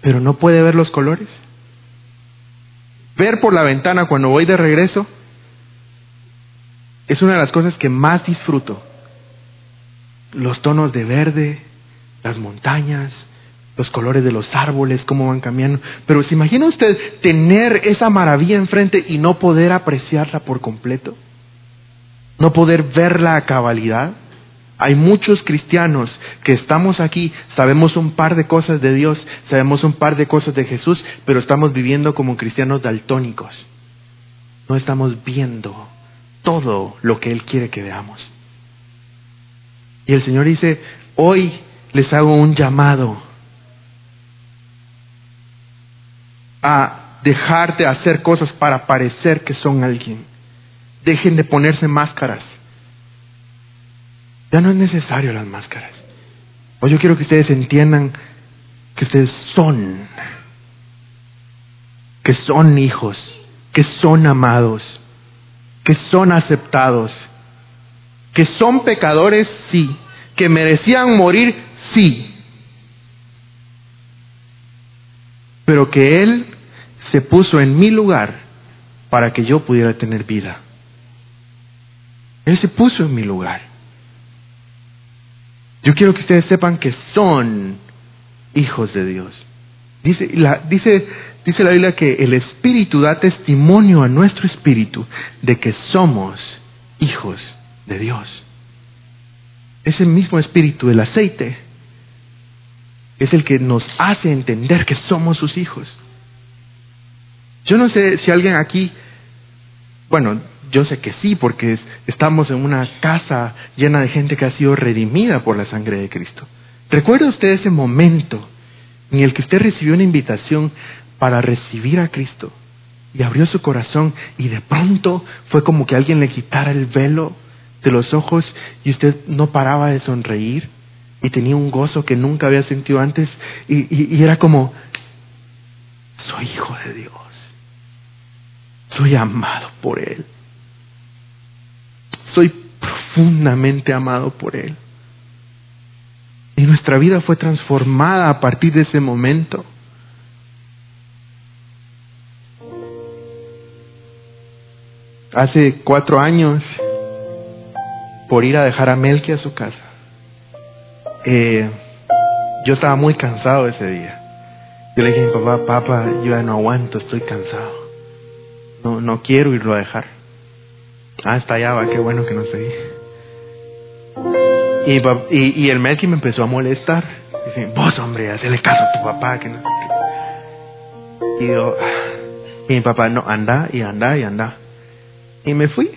pero no puede ver los colores. Ver por la ventana cuando voy de regreso es una de las cosas que más disfruto los tonos de verde, las montañas, los colores de los árboles, cómo van cambiando. Pero ¿se imagina usted tener esa maravilla enfrente y no poder apreciarla por completo? ¿No poder verla a cabalidad? Hay muchos cristianos que estamos aquí, sabemos un par de cosas de Dios, sabemos un par de cosas de Jesús, pero estamos viviendo como cristianos daltónicos. No estamos viendo todo lo que Él quiere que veamos. Y el Señor dice, hoy les hago un llamado a dejar de hacer cosas para parecer que son alguien. Dejen de ponerse máscaras. Ya no es necesario las máscaras. Hoy yo quiero que ustedes entiendan que ustedes son, que son hijos, que son amados, que son aceptados, que son pecadores, sí, que merecían morir, sí, pero que Él se puso en mi lugar para que yo pudiera tener vida. Él se puso en mi lugar. Yo quiero que ustedes sepan que son hijos de Dios. Dice la, dice, dice la Biblia que el Espíritu da testimonio a nuestro espíritu de que somos hijos de Dios. ese mismo espíritu, el aceite, es el que nos hace entender que somos sus hijos. Yo no sé si alguien aquí, bueno, yo sé que sí, porque estamos en una casa llena de gente que ha sido redimida por la sangre de Cristo. ¿Recuerda usted ese momento en el que usted recibió una invitación para recibir a Cristo y abrió su corazón y de pronto fue como que alguien le quitara el velo de los ojos y usted no paraba de sonreír y tenía un gozo que nunca había sentido antes y, era como, soy hijo de Dios, soy amado por Él, soy profundamente amado por Él. Y nuestra vida fue transformada a partir de ese momento. Hace cuatro años, por ir a dejar a Melqui a su casa, eh, yo estaba muy cansado ese día. Yo le dije a mi papá, papá, yo ya no aguanto, estoy cansado. No, no quiero irlo a dejar. Ah, está allá, va, qué bueno que no estoy. Y, y, y el Melqui me empezó a molestar. Dice, vos, hombre, hazle caso a tu papá, que no qué. Y yo, y mi papá, no, anda y anda y anda. Y me fui.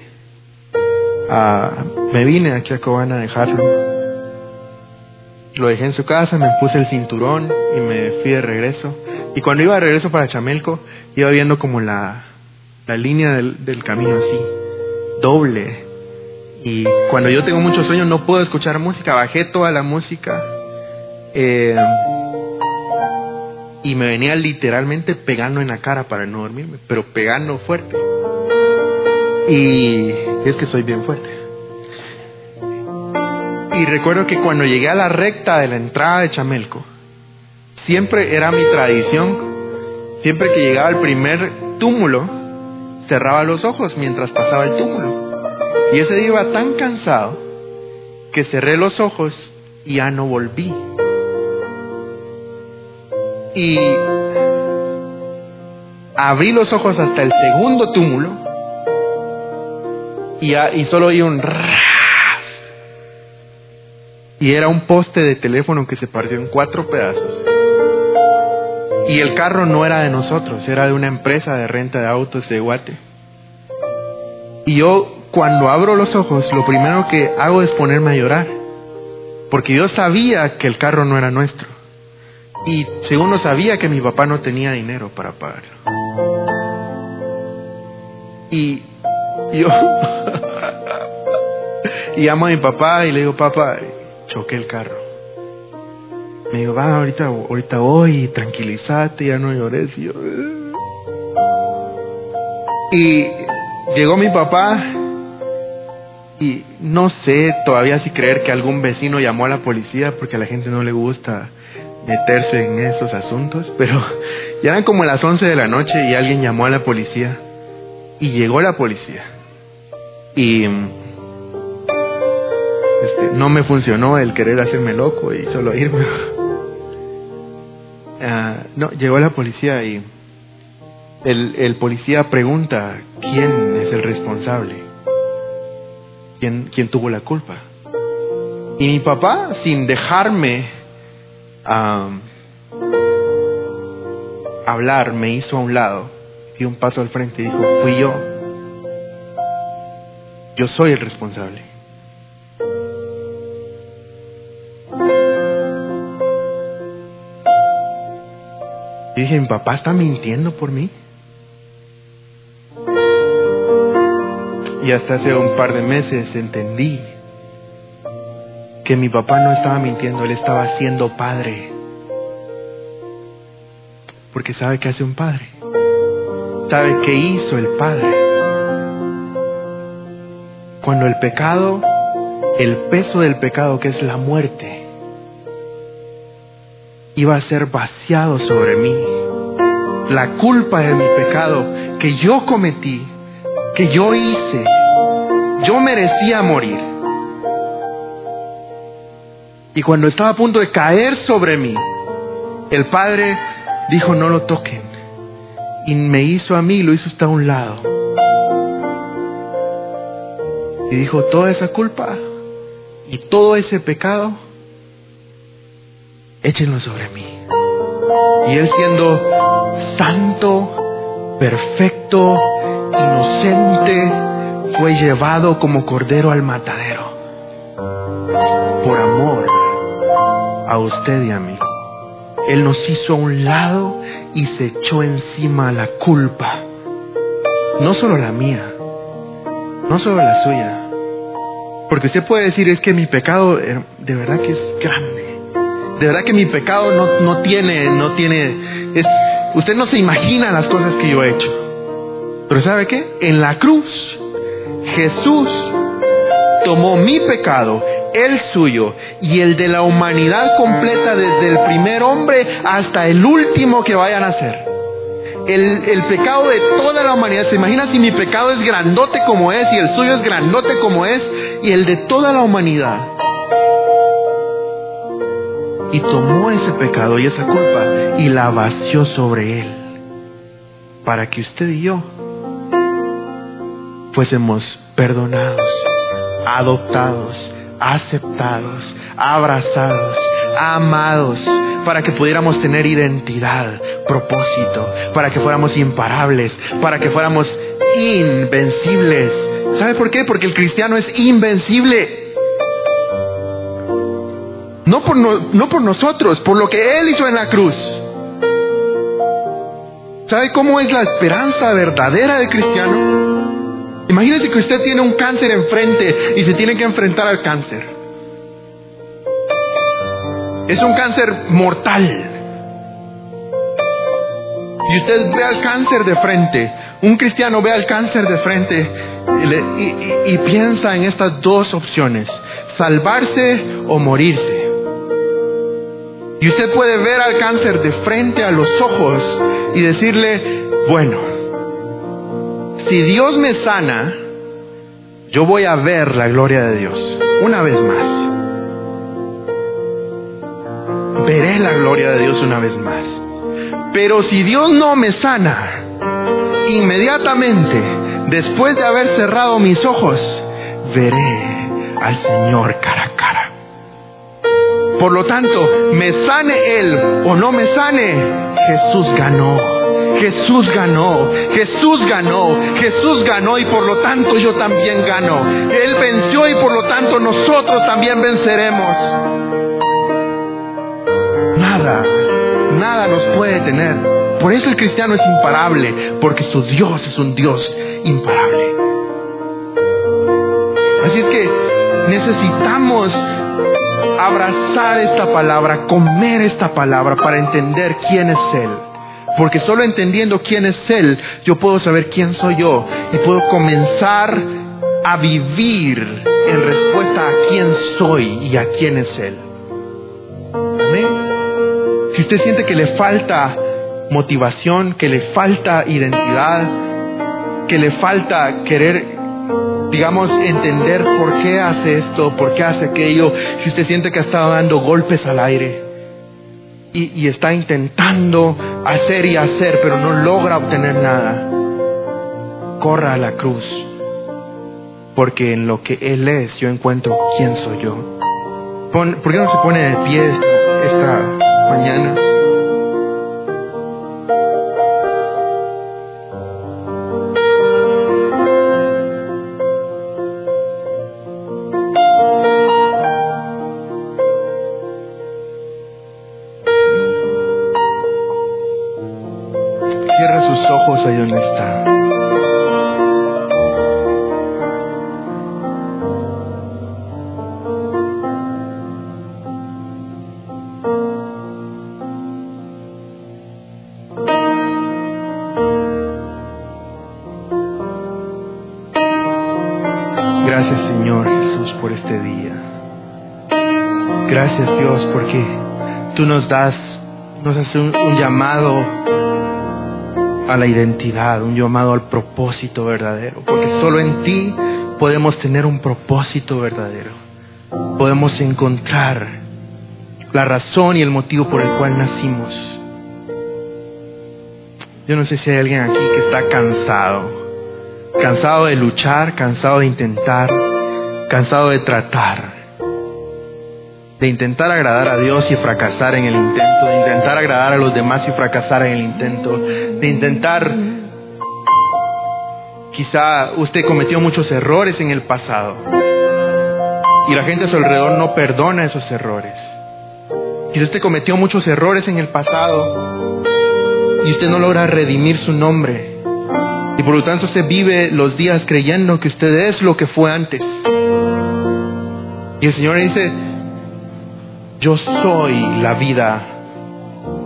Ah, me vine aquí a Cobana a dejarlo. Lo dejé en su casa, me puse el cinturón y me fui de regreso. Y cuando iba de regreso para Chamelco, iba viendo como la, línea del camino así, doble. Y cuando yo tengo muchos sueños no puedo escuchar música, bajé toda la música. Eh, y me venía literalmente pegando en la cara para no dormirme, pero pegando fuerte. Y es que soy bien fuerte. Y recuerdo que cuando llegué a la recta de la entrada de Chamelco, siempre era mi tradición, siempre que llegaba el primer túmulo, cerraba los ojos mientras pasaba el túmulo. Y ese día iba tan cansado que cerré los ojos y ya no volví. Y abrí los ojos hasta el segundo túmulo y, y solo oí un y era un poste de teléfono que se partió en cuatro pedazos. Y el carro no era de nosotros, era de una empresa de renta de autos de Guate. Y yo cuando abro los ojos, lo primero que hago es ponerme a llorar, porque yo sabía que el carro no era nuestro. Y segundo, sabía que mi papá no tenía dinero para pagarlo. Y yo y llamo a mi papá y le digo, papá, choqué el carro. Me dijo, va, ahorita, ahorita voy, tranquilízate, ya no llores. Y, yo, y llegó mi papá y no sé todavía si creer que algún vecino llamó a la policía porque a la gente no le gusta meterse en esos asuntos, pero ya eran como las 11 de la noche y alguien llamó a la policía y llegó la policía. Y este, no me funcionó el querer hacerme loco y solo irme. Ah, no, llegó la policía y el, el policía pregunta quién es el responsable, quién, quién tuvo la culpa. Y mi papá, sin dejarme hablar, me hizo a un lado, y un paso al frente y dijo, fui yo. Yo soy el responsable. Y dije, ¿mi papá está mintiendo por mí? Y hasta hace un par de meses entendí que mi papá no estaba mintiendo, él estaba siendo padre. Porque sabe que hace un padre. Sabe qué hizo el padre. Cuando el pecado, el peso del pecado que es la muerte, iba a ser vaciado sobre mí. La culpa de mi pecado que yo cometí, que yo hice, yo merecía morir. Y cuando estaba a punto de caer sobre mí, el Padre dijo, no lo toquen. Y me hizo a mí, lo hizo hasta un lado. Y dijo, toda esa culpa y todo ese pecado, échenlo sobre mí. Y Él siendo santo, perfecto, inocente, fue llevado como cordero al matadero. Por amor a usted y a mí. Él nos hizo a un lado y se echó encima la culpa. No solo la mía, no solo la suya. Porque usted puede decir, es que mi pecado eh, de verdad que es grande. De verdad que mi pecado no, no tiene, no tiene, es, usted no se imagina las cosas que yo he hecho. Pero ¿sabe qué? En la cruz, Jesús tomó mi pecado, el suyo y el de la humanidad completa desde el primer hombre hasta el último que vaya a nacer el, pecado de toda la humanidad. ¿Se imagina si mi pecado es grandote como es y el suyo es grandote como es y el de toda la humanidad? Y tomó ese pecado y esa culpa y la vació sobre él para que usted y yo fuésemos perdonados, adoptados, aceptados, abrazados, amados, para que pudiéramos tener identidad, propósito, para que fuéramos imparables, para que fuéramos invencibles. ¿Sabe por qué? Porque el cristiano es invencible. No por, no, por nosotros, por lo que Él hizo en la cruz. ¿Sabe cómo es la esperanza verdadera del cristiano? Imagínese que usted tiene un cáncer enfrente y se tiene que enfrentar al cáncer. Es un cáncer mortal. Y usted ve al cáncer de frente, un cristiano ve al cáncer de frente y, piensa en estas dos opciones, salvarse o morirse. Y usted puede ver al cáncer de frente a los ojos y decirle, bueno, si Dios me sana, yo voy a ver la gloria de Dios una vez más veré la gloria de Dios una vez más. Pero si Dios no me sana, inmediatamente, después de haber cerrado mis ojos, veré al Señor cara a cara. Por lo tanto, me sane Él o no me sane, Jesús ganó. Jesús ganó, Jesús ganó, Jesús ganó y por lo tanto yo también gano. Él venció y por lo tanto nosotros también venceremos nada, nada nos puede detener. Por eso el cristiano es imparable, porque su Dios es un Dios imparable. Así es que necesitamos abrazar esta palabra, comer esta palabra para entender quién es Él. Porque solo entendiendo quién es Él, yo puedo saber quién soy yo y puedo comenzar a vivir en respuesta a quién soy y a quién es Él. Amén. Si usted siente que le falta motivación, que le falta identidad, que le falta querer, digamos, entender por qué hace esto, por qué hace aquello, si usted siente que estado dando golpes al aire y, y está intentando hacer y hacer, pero no logra obtener nada, corra a la cruz, porque en lo que Él es yo encuentro quién soy yo. ¿Por qué no se pone de pie esta mañana. Das, nos haces un, un llamado a la identidad, un llamado al propósito verdadero, porque solo en ti podemos tener un propósito verdadero, podemos encontrar la razón y el motivo por el cual nacimos. Yo no sé si hay alguien aquí que está cansado, cansado de luchar, cansado de intentar, cansado de tratar de intentar agradar a Dios y fracasar en el intento, de intentar agradar a los demás y fracasar en el intento, de intentar... Quizá usted cometió muchos errores en el pasado y la gente a su alrededor no perdona esos errores. Quizá usted cometió muchos errores en el pasado y usted no logra redimir su nombre. Y por lo tanto usted vive los días creyendo que usted es lo que fue antes. Y el Señor dice, yo soy la vida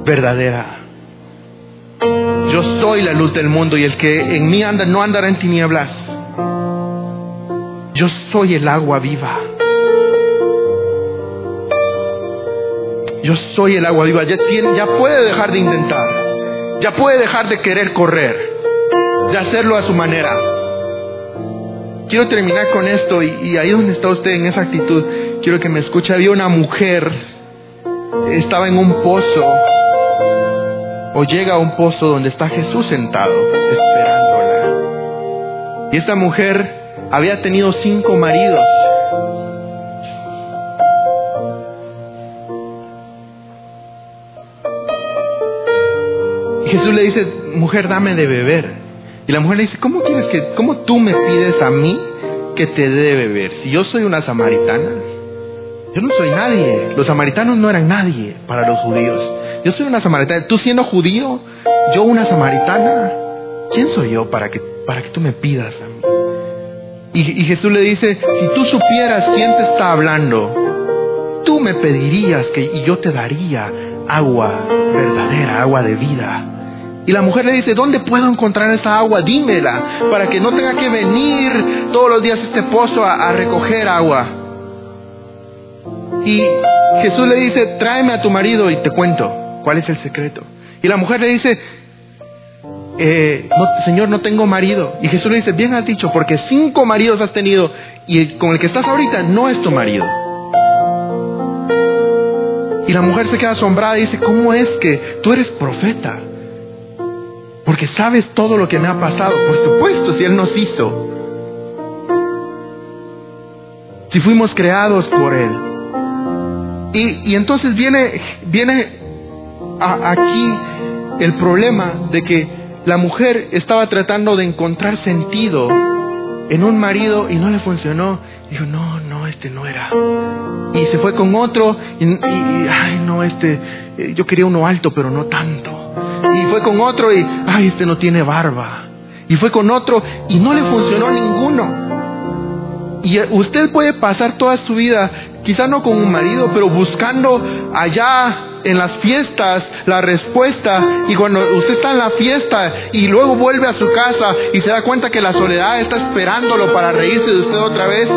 verdadera. Yo soy la luz del mundo y el que en mí anda no andará en tinieblas. Yo soy el agua viva. Yo soy el agua viva. Ya, tiene, ya puede dejar de intentar. Ya puede dejar de querer correr. De hacerlo a su manera. Quiero terminar con esto y, y ahí donde está usted en esa actitud quiero que me escuche, había una mujer, estaba en un pozo, o llega a un pozo donde está Jesús sentado, esperándola. Y esta mujer había tenido cinco maridos. Jesús le dice, mujer, dame de beber. Y la mujer le dice, ¿cómo quieres que, cómo tú me pides a mí que te dé de beber? Si yo soy una samaritana. Yo no soy nadie. Los samaritanos no eran nadie para los judíos. Yo soy una samaritana. Tú siendo judío, yo una samaritana. ¿Quién soy yo para que, para que tú me pidas a mí? Y, Jesús le dice, si tú supieras quién te está hablando, tú me pedirías que y yo te daría agua verdadera, agua de vida. Y la mujer le dice, ¿dónde puedo encontrar esa agua? Dímela, para que no tenga que venir todos los días a este pozo a recoger agua. Y Jesús le dice, tráeme a tu marido y te cuento cuál es el secreto. Y la mujer le dice, eh, Señor, no tengo marido. Y Jesús le dice, bien has dicho, porque cinco maridos has tenido y con el que estás ahorita no es tu marido. Y la mujer se queda asombrada y dice, ¿cómo es que tú eres profeta? Porque sabes todo lo que me ha pasado. Por supuesto, si Él nos hizo. Si fuimos creados por Él. Y, entonces viene, viene aquí el problema de que la mujer estaba tratando de encontrar sentido en un marido y no le funcionó. Dijo, no, no, este no era. Y se fue con otro y, y ay, no, este, eh, yo quería uno alto, pero no tanto. Y fue con otro y, ay, este no tiene barba. Y fue con otro y no le funcionó ninguno. Y usted puede pasar toda su vida, quizá no con un marido, pero buscando allá en las fiestas la respuesta. Y cuando usted está en la fiesta y luego vuelve a su casa y se da cuenta que la soledad está esperándolo para reírse de usted otra vez,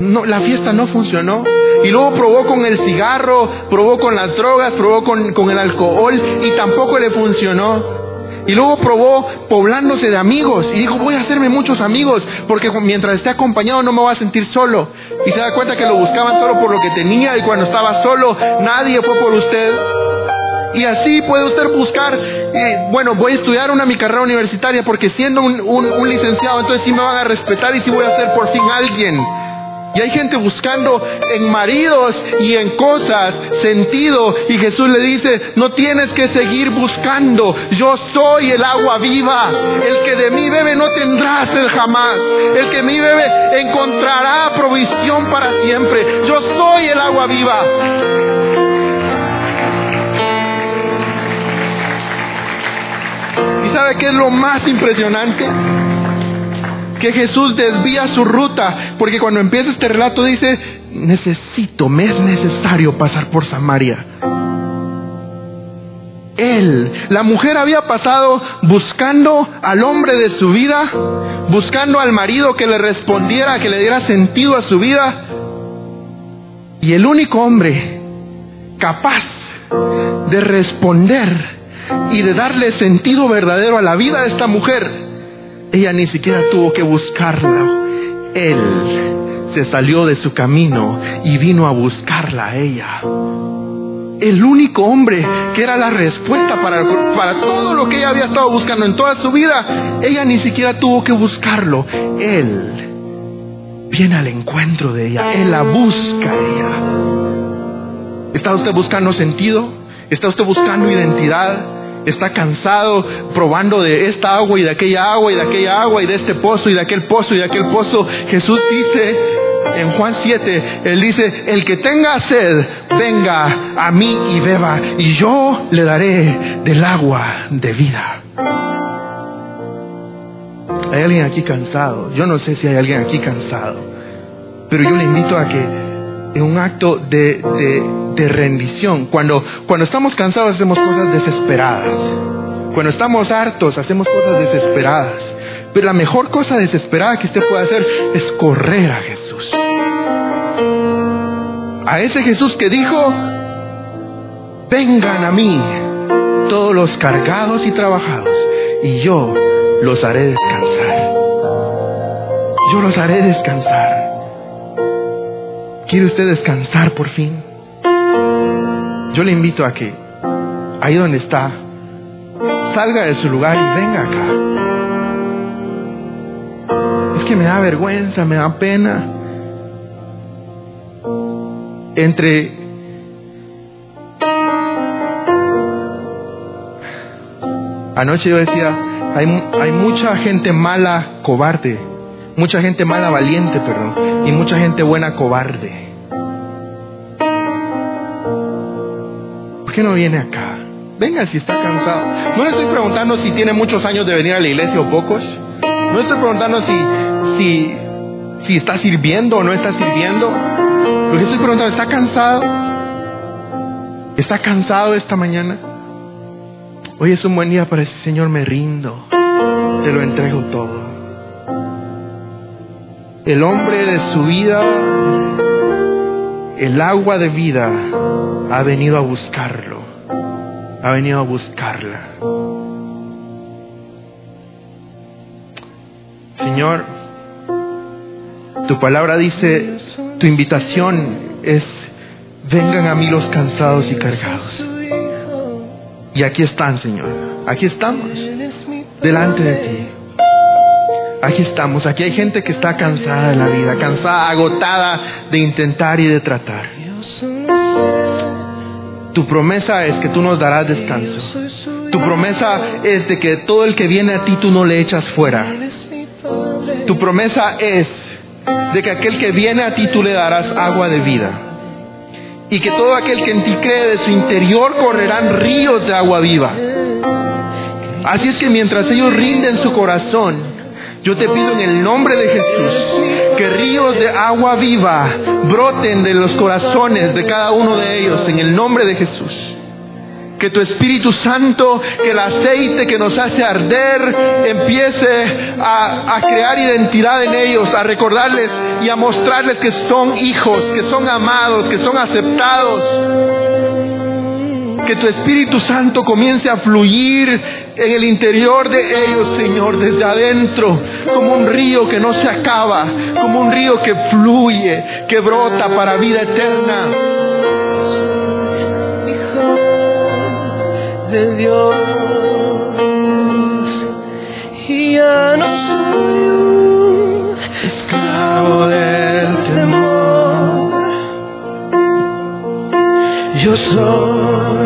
no, la fiesta no funcionó. Y luego probó con el cigarro, probó con las drogas, probó con, con el alcohol y tampoco le funcionó. Y luego probó poblándose de amigos y dijo, voy a hacerme muchos amigos porque mientras esté acompañado no me voy a sentir solo. Y se da cuenta que lo buscaban solo por lo que tenía y cuando estaba solo nadie fue por usted. Y así puede usted buscar, eh, bueno, voy a estudiar una mi carrera universitaria porque siendo un, un, un licenciado entonces sí me van a respetar y sí voy a ser por fin alguien. Y hay gente buscando en maridos y en cosas sentido. Y Jesús le dice, no tienes que seguir buscando. Yo soy el agua viva. El que de mí bebe no tendrá sed jamás. El que de mí bebe encontrará provisión para siempre. Yo soy el agua viva. ¿Y sabe qué es lo más impresionante? Que Jesús desvía su ruta, porque cuando empieza este relato dice, necesito, me es necesario pasar por Samaria. Él, la mujer había pasado buscando al hombre de su vida, buscando al marido que le respondiera, que le diera sentido a su vida. Y el único hombre capaz de responder y de darle sentido verdadero a la vida de esta mujer ella ni siquiera tuvo que buscarla. Él se salió de su camino y vino a buscarla a ella. El único hombre que era la respuesta para, para todo lo que ella había estado buscando en toda su vida, ella ni siquiera tuvo que buscarlo. Él viene al encuentro de ella, Él la busca a ella. ¿Está usted buscando sentido? ¿Está usted buscando identidad? Está cansado probando de esta agua y de aquella agua y de aquella agua y de este pozo y de aquel pozo y de aquel pozo. Jesús dice en Juan 7, Él dice, el que tenga sed, venga a mí y beba y yo le daré del agua de vida. Hay alguien aquí cansado. Yo no sé si hay alguien aquí cansado. Pero yo le invito a que en un acto de, de, rendición, cuando, cuando estamos cansados hacemos cosas desesperadas. Cuando estamos hartos hacemos cosas desesperadas. Pero la mejor cosa desesperada que usted puede hacer es correr a Jesús. A ese Jesús que dijo, vengan a mí todos los cargados y trabajados, y yo los haré descansar. Yo los haré descansar. ¿Quiere usted descansar por fin? Yo le invito a que, ahí donde está, salga de su lugar y venga acá. Es que me da vergüenza, me da pena. Entre Anoche yo decía, hay, hay mucha gente mala, cobarde, mucha gente mala, valiente, perdón, y mucha gente buena, cobarde. ¿Por qué no viene acá? Venga si está cansado. No le estoy preguntando si tiene muchos años de venir a la iglesia o pocos. No estoy preguntando si, si, si está sirviendo o no está sirviendo. Lo que estoy preguntando, ¿está cansado? ¿Está cansado esta mañana? Hoy es un buen día para decir, Señor, me rindo, te lo entrego todo. El hombre de su vida, el agua de vida, ha venido a buscarlo, ha venido a buscarla. Señor, tu palabra dice, tu invitación es, vengan a mí los cansados y cargados y aquí están, Señor. Aquí estamos, delante de ti. Aquí estamos. Aquí hay gente que está cansada de la vida, cansada, agotada de intentar y de tratar. Tu promesa es que tú nos darás descanso. Tu promesa es de que todo el que viene a ti tú no le echas fuera. Tu promesa es de que aquel que viene a ti tú le darás agua de vida y que todo aquel que en ti cree de su interior correrán ríos de agua viva. Así es que mientras ellos rinden su corazón, yo te pido en el nombre de Jesús que ríos de agua viva broten de los corazones de cada uno de ellos en el nombre de Jesús que tu Espíritu Santo, que el aceite que nos hace arder, empiece a, crear identidad en ellos, a recordarles y a mostrarles que son hijos, que son amados, que son aceptados. Que tu Espíritu Santo comience a fluir en el interior de ellos, Señor, desde adentro, como un río que no se acaba, como un río que fluye, que brota para vida eterna. de Dios ya no esclavo del temor. Yo soy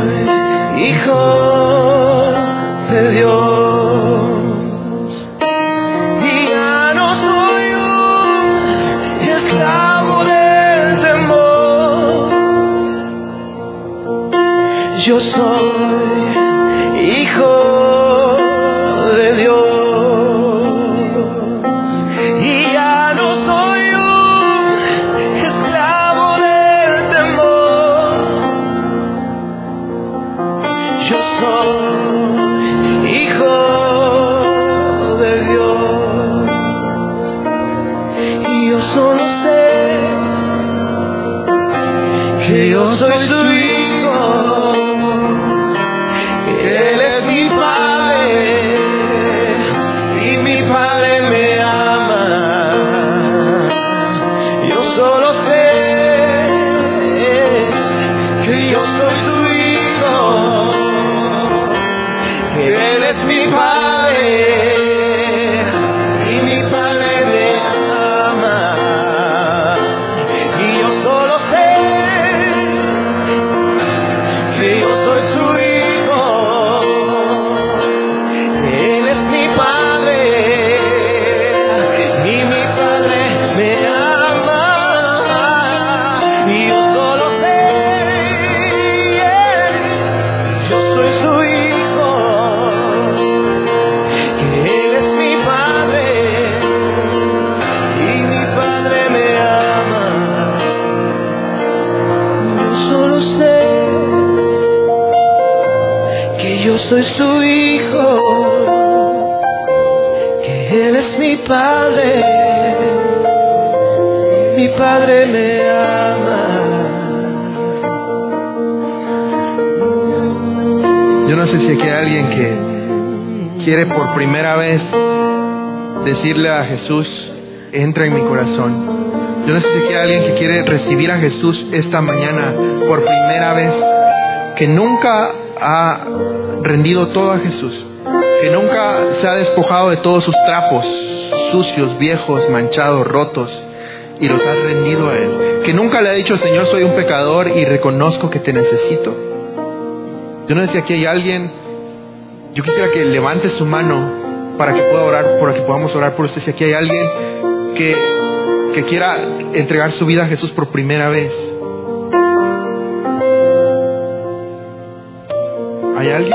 hijo de Dios y ya no soy un esclavo del temor. Yo soy quiere por primera vez decirle a Jesús, entra en mi corazón. Yo no sé si aquí hay alguien que quiere recibir a Jesús esta mañana por primera vez, que nunca ha rendido todo a Jesús, que nunca se ha despojado de todos sus trapos sucios, viejos, manchados, rotos, y los ha rendido a Él, que nunca le ha dicho, Señor, soy un pecador y reconozco que te necesito. Yo no sé si aquí hay alguien, yo quisiera que levante su mano para que pueda orar, para que podamos orar por usted. Si aquí hay alguien que, que quiera entregar su vida a Jesús por primera vez. ¿Hay alguien?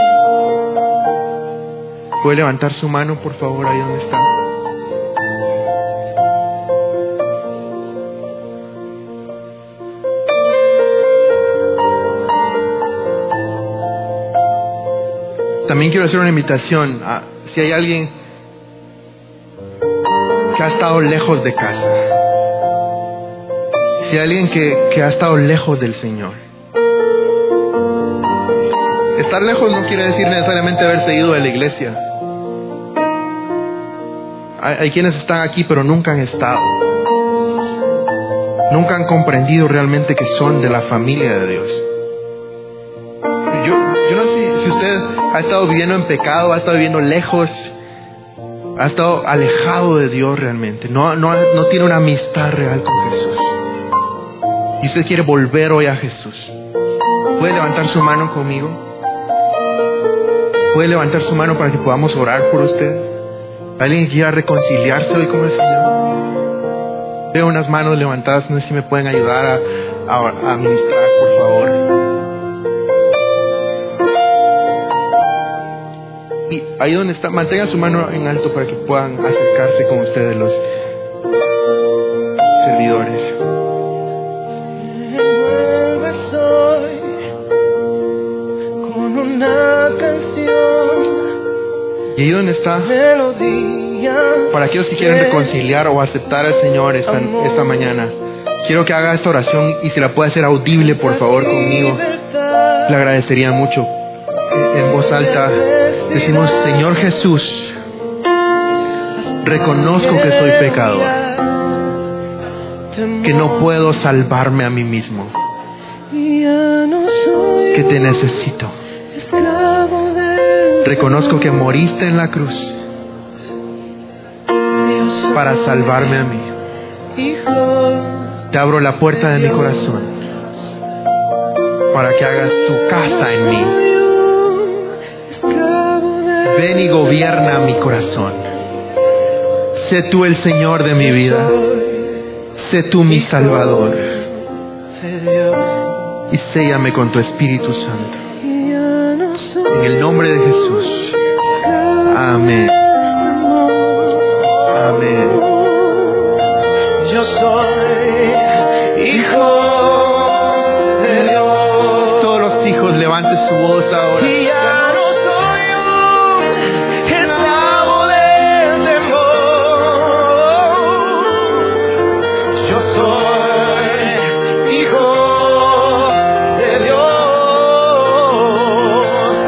¿Puede levantar su mano, por favor, ahí donde está? También quiero hacer una invitación. A, si hay alguien que ha estado lejos de casa, si hay alguien que, que ha estado lejos del Señor, estar lejos no quiere decir necesariamente haberse ido de la iglesia. Hay, hay quienes están aquí pero nunca han estado. Nunca han comprendido realmente que son de la familia de Dios. Ha estado viviendo en pecado, ha estado viviendo lejos, ha estado alejado de Dios realmente, no, no, no tiene una amistad real con Jesús. Y usted quiere volver hoy a Jesús. ¿Puede levantar su mano conmigo? ¿Puede levantar su mano para que podamos orar por usted? ¿Alguien quiera reconciliarse hoy con el Señor? Veo unas manos levantadas, no sé si me pueden ayudar a, a, a ministrar, por favor. Y ahí donde está, mantengan su mano en alto para que puedan acercarse con ustedes los servidores. Vuelve soy con una canción, Y ahí donde está, para aquellos que quieren reconciliar o aceptar al Señor esta, esta mañana, quiero que haga esta oración y si la puede hacer audible, por favor, conmigo. Le agradecería mucho. En voz alta decimos, Señor Jesús, reconozco que soy pecador, que no puedo salvarme a mí mismo, que te necesito. Reconozco que moriste en la cruz para salvarme a mí. Te abro la puerta de mi corazón para que hagas tu casa en mí. Ven y gobierna mi corazón. Sé tú el Señor de mi vida. Sé tú mi Salvador. Y séllame con tu Espíritu Santo. En el nombre de Jesús. Amén. Amén. Yo soy hijo de Dios. Todos los hijos levanten su voz ahora.